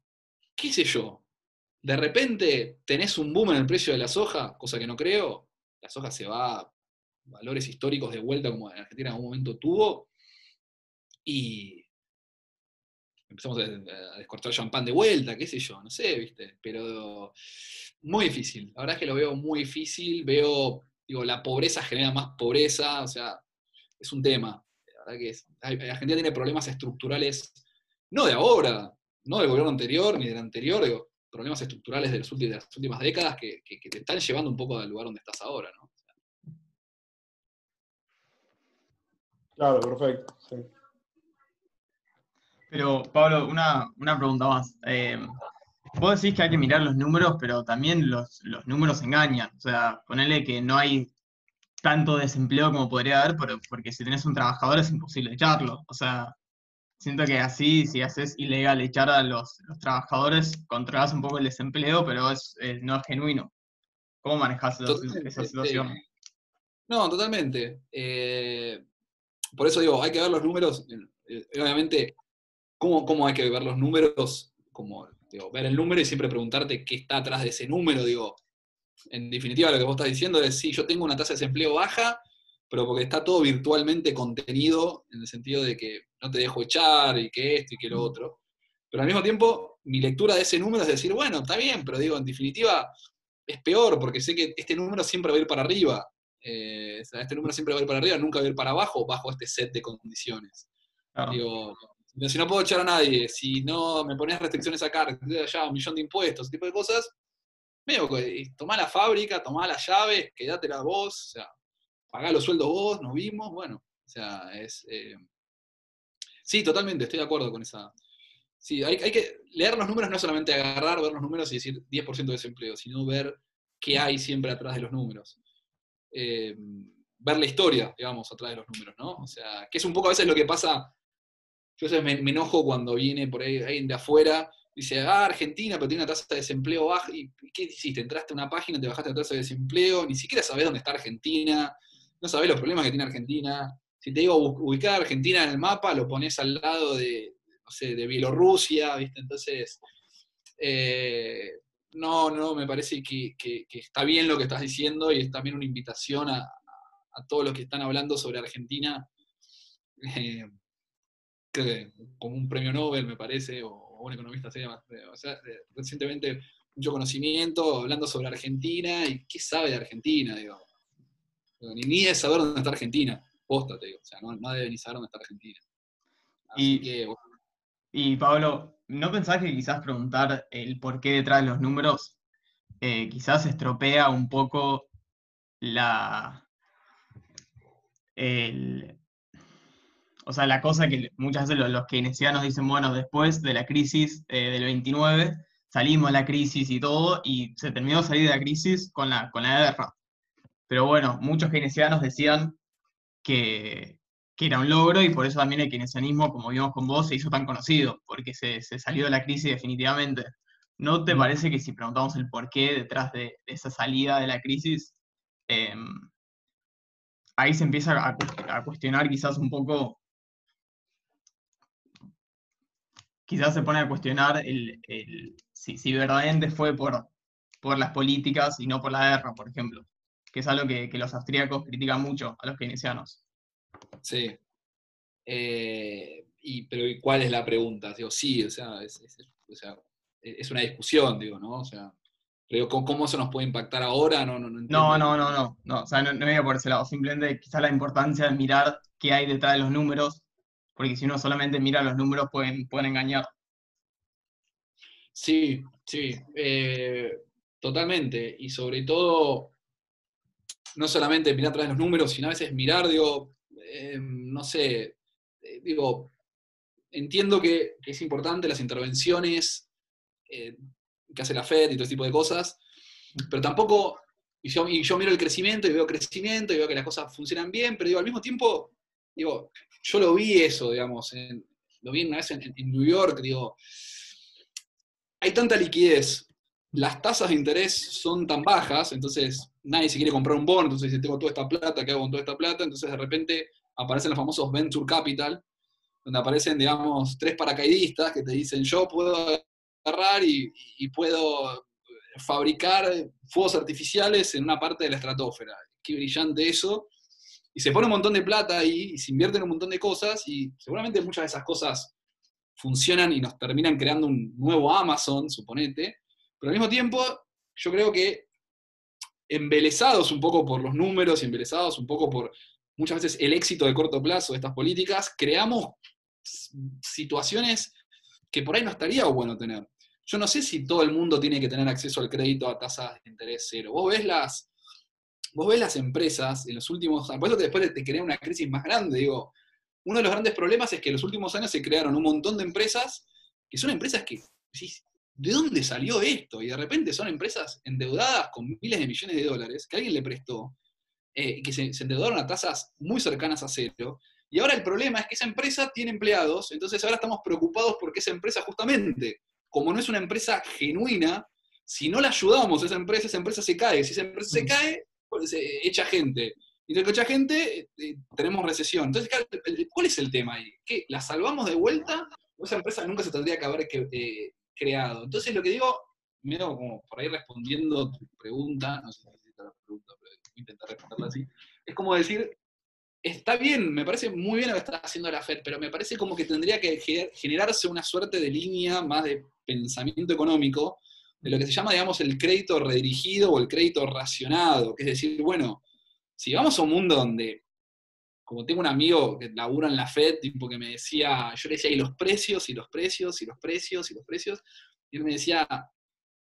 qué sé yo, de repente tenés un boom en el precio de la soja, cosa que no creo, la soja se va a valores históricos de vuelta como en Argentina en algún momento tuvo, y empezamos a, descortar champán de vuelta, qué sé yo, no sé, ¿viste? Pero muy difícil. La verdad es que lo veo muy difícil, veo, digo, la pobreza genera más pobreza, o sea, es un tema. La verdad que es, Argentina tiene problemas estructurales, no de ahora, no del gobierno anterior ni del anterior, problemas estructurales de, las últimas décadas que, te están llevando un poco al lugar donde estás ahora, ¿no? Claro, perfecto. Sí. Pero, Pablo, una, pregunta más. Eh, vos decís que hay que mirar los números, pero también los, números engañan. O sea, ponerle que no hay tanto desempleo como podría haber, porque si tenés un trabajador es imposible echarlo. O sea, siento que así, si haces ilegal echar a los, trabajadores, controlas un poco el desempleo, pero es, no es genuino. ¿Cómo manejas esa, situación? No, totalmente. Eh, por eso digo, hay que ver los números, eh, obviamente, ¿cómo, ¿cómo, hay que ver los números? Como, digo, ver el número y siempre preguntarte qué está atrás de ese número, digo, en definitiva lo que vos estás diciendo es, sí, yo tengo una tasa de desempleo baja, pero porque está todo virtualmente contenido, en el sentido de que no te dejo echar y que esto y que lo otro. Pero al mismo tiempo, mi lectura de ese número es decir, bueno, está bien, pero digo, en definitiva, es peor, porque sé que este número siempre va a ir para arriba. Eh, este número siempre va a ir para arriba, nunca va a ir para abajo, bajo este set de condiciones. Digo, si no puedo echar a nadie, si no me pones restricciones acá, allá, un millón de impuestos, ese tipo de cosas, medio que tomá la fábrica, tomá las llaves, quedátela vos, o sea, pagá los sueldos vos, nos vimos, bueno, o sea, es... Eh, sí, totalmente, estoy de acuerdo con esa... Sí, hay, que leer los números, no solamente agarrar, ver los números y decir 10% de desempleo, sino ver qué hay siempre atrás de los números. Eh, ver la historia, digamos, atrás de los números, ¿no? O sea, que es un poco a veces lo que pasa, yo a me, enojo cuando viene por ahí alguien de afuera dice, ah, Argentina, pero tiene una tasa de desempleo baja. ¿Y qué hiciste? Entraste a una página, te bajaste la tasa de desempleo, ni siquiera sabés dónde está Argentina, no sabés los problemas que tiene Argentina. Si te digo ubicar a Argentina en el mapa, lo pones al lado de, no sé, de Bielorrusia, ¿viste? Entonces, eh, no, no, me parece que, está bien lo que estás diciendo y es también una invitación a, todos los que están hablando sobre Argentina, eh, como un premio Nobel, me parece, o, un economista o sea, recientemente mucho conocimiento hablando sobre Argentina y qué sabe de Argentina, digo. Ni, ni de saber dónde está Argentina, posta, te digo, o sea, no, no debe ni saber dónde está Argentina. y, y Pablo, ¿no pensás que quizás preguntar el por qué detrás de los números eh, quizás estropea un poco la, el, o sea, la cosa que muchas veces los, keynesianos dicen, bueno, después de la crisis eh, del 29, salimos de la crisis y todo, y se terminó de salir de la crisis con la, con la guerra. Pero bueno, muchos keynesianos decían que, era un logro y por eso también el keynesianismo, como vimos con vos, se hizo tan conocido, porque se, salió de la crisis definitivamente. ¿No te parece que si preguntamos el por qué detrás de, esa salida de la crisis, em, ahí se empieza a, cuestionar quizás un poco quizás se pone a cuestionar el, si, verdaderamente fue por, por las políticas y no por la guerra, por ejemplo, que es algo que, los austríacos critican mucho a los keynesianos. Sí. Eh, y, pero ¿cuál es la pregunta? Digo, sí, o sea, es, una discusión, digo, ¿no? O sea, pero ¿cómo, eso nos puede impactar ahora? No, no, no, no, no, no, no, o sea, no, no voy a por ese lado, simplemente quizás la importancia de mirar qué hay detrás de los números porque si uno solamente mira los números pueden, pueden engañar. Sí, sí, eh, totalmente. Y sobre todo, no solamente mirar atrás de los números, sino a veces mirar, digo, eh, no sé, eh, digo, entiendo que, es importante las intervenciones que hace la Fed y todo ese tipo de cosas, pero tampoco, y yo, y yo miro el crecimiento y veo crecimiento y veo que las cosas funcionan bien, pero digo, al mismo tiempo, digo, yo lo vi eso, digamos, lo vi una vez en, New York, digo, hay tanta liquidez, las tasas de interés son tan bajas, entonces nadie se quiere comprar un bono, entonces si tengo toda esta plata, ¿qué hago con toda esta plata? Entonces de repente aparecen los famosos venture capital, donde aparecen, digamos, tres paracaidistas que te dicen, yo puedo agarrar y, y puedo fabricar fuegos artificiales en una parte de la estratosfera. Qué brillante eso y se pone un montón de plata ahí y se invierte en un montón de cosas y seguramente muchas de esas cosas funcionan y nos terminan creando un nuevo Amazon, suponete, pero al mismo tiempo yo creo que embelesados un poco por los números y embelesados un poco por muchas veces el éxito de corto plazo de estas políticas, creamos situaciones que por ahí no estaría bueno tener. Yo no sé si todo el mundo tiene que tener acceso al crédito a tasas de interés cero. Vos ves las, vos ves las empresas en los últimos años, por eso después te crea una crisis más grande, digo, uno de los grandes problemas es que en los últimos años se crearon un montón de empresas que son empresas que, ¿de dónde salió esto? Y de repente son empresas endeudadas con miles de millones de dólares que alguien le prestó, eh, que se, endeudaron a tasas muy cercanas a cero, Y ahora el problema es que esa empresa tiene empleados, entonces ahora estamos preocupados porque esa empresa justamente, como no es una empresa genuina, si no la ayudamos a esa empresa, esa empresa se cae. Si esa empresa se cae, pues, se echa gente. Y si echa gente, eh, tenemos recesión. Entonces, ¿cuál es el tema ahí? ¿Qué? ¿La salvamos de vuelta? O esa empresa nunca se tendría que haber eh, creado. Entonces, lo que digo, medio como por ahí respondiendo tu pregunta, no sé si la pregunta, pero intentar responderla así, es como decir, está bien, me parece muy bien lo que está haciendo la FED, pero me parece como que tendría que generarse una suerte de línea más de pensamiento económico, de lo que se llama, digamos, el crédito redirigido o el crédito racionado, que es decir, bueno, si vamos a un mundo donde, como tengo un amigo que labura en la FED, tipo que me decía, yo le decía, y los precios, y los precios, y los precios, y los precios, y él me decía,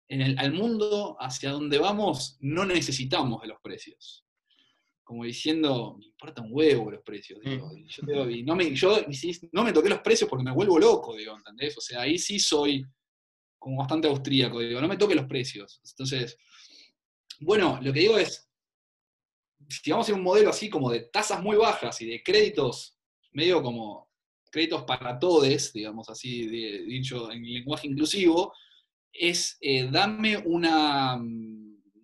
en el, al mundo hacia donde vamos no necesitamos de los precios como diciendo, me importa un huevo los precios. Digo, yo, y no, me, yo no me toqué los precios porque me vuelvo loco, digo, ¿entendés? O sea, ahí sí soy como bastante austríaco, digo, no me toque los precios. Entonces, bueno, lo que digo es, si vamos a un modelo así como de tasas muy bajas y de créditos, medio como créditos para todos, digamos así, dicho en lenguaje inclusivo, es eh, dame una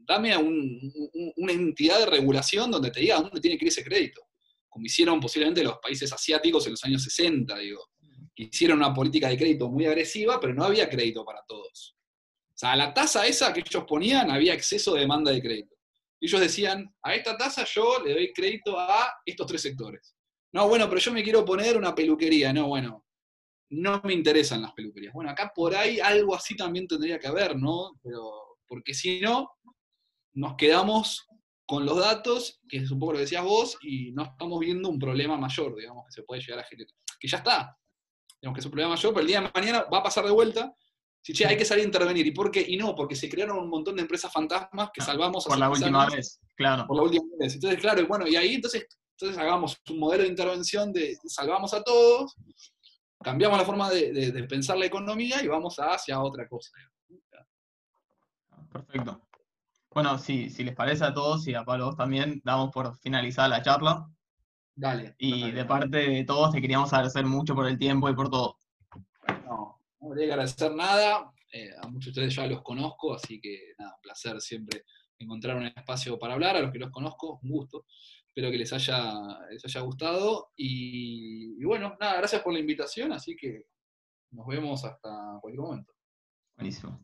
dame a una entidad de regulación donde te diga dónde tiene que ir ese crédito, como hicieron posiblemente los países asiáticos en los años 60, digo. Hicieron una política de crédito muy agresiva, pero no había crédito para todos. O sea, a la tasa esa que ellos ponían había exceso de demanda de crédito. Ellos decían, a esta tasa yo le doy crédito a estos tres sectores. No, bueno, pero yo me quiero poner una peluquería. No, bueno, no me interesan las peluquerías. Bueno, acá por ahí algo así también tendría que haber, ¿no? Pero, porque si no, nos quedamos con los datos, que es un poco lo que decías vos, y no estamos viendo un problema mayor, digamos, que se puede llegar a generar. Que ya está. Digamos que es un problema mayor, pero el día de mañana va a pasar de vuelta. Si, che, hay que salir a intervenir. ¿Y por qué? Y no, porque se crearon un montón de empresas fantasmas que ah, salvamos Por la última vez, claro. Por la última vez. Entonces, claro, bueno, y ahí entonces, entonces hagamos un modelo de intervención de salvamos a todos, cambiamos la forma de, de pensar la economía y vamos hacia otra cosa. Perfecto. Bueno, sí, si les parece a todos y a Pablo también, damos por finalizada la charla. Dale. Y de parte de todos te queríamos agradecer mucho por el tiempo y por todo. No, no voy a agradecer nada. Eh, a muchos de ustedes ya los conozco, así que nada, un placer siempre encontrar un espacio para hablar. A los que los conozco, un gusto. Espero que les haya, les haya gustado. Y, y bueno, nada, gracias por la invitación, así que nos vemos hasta cualquier momento. Buenísimo.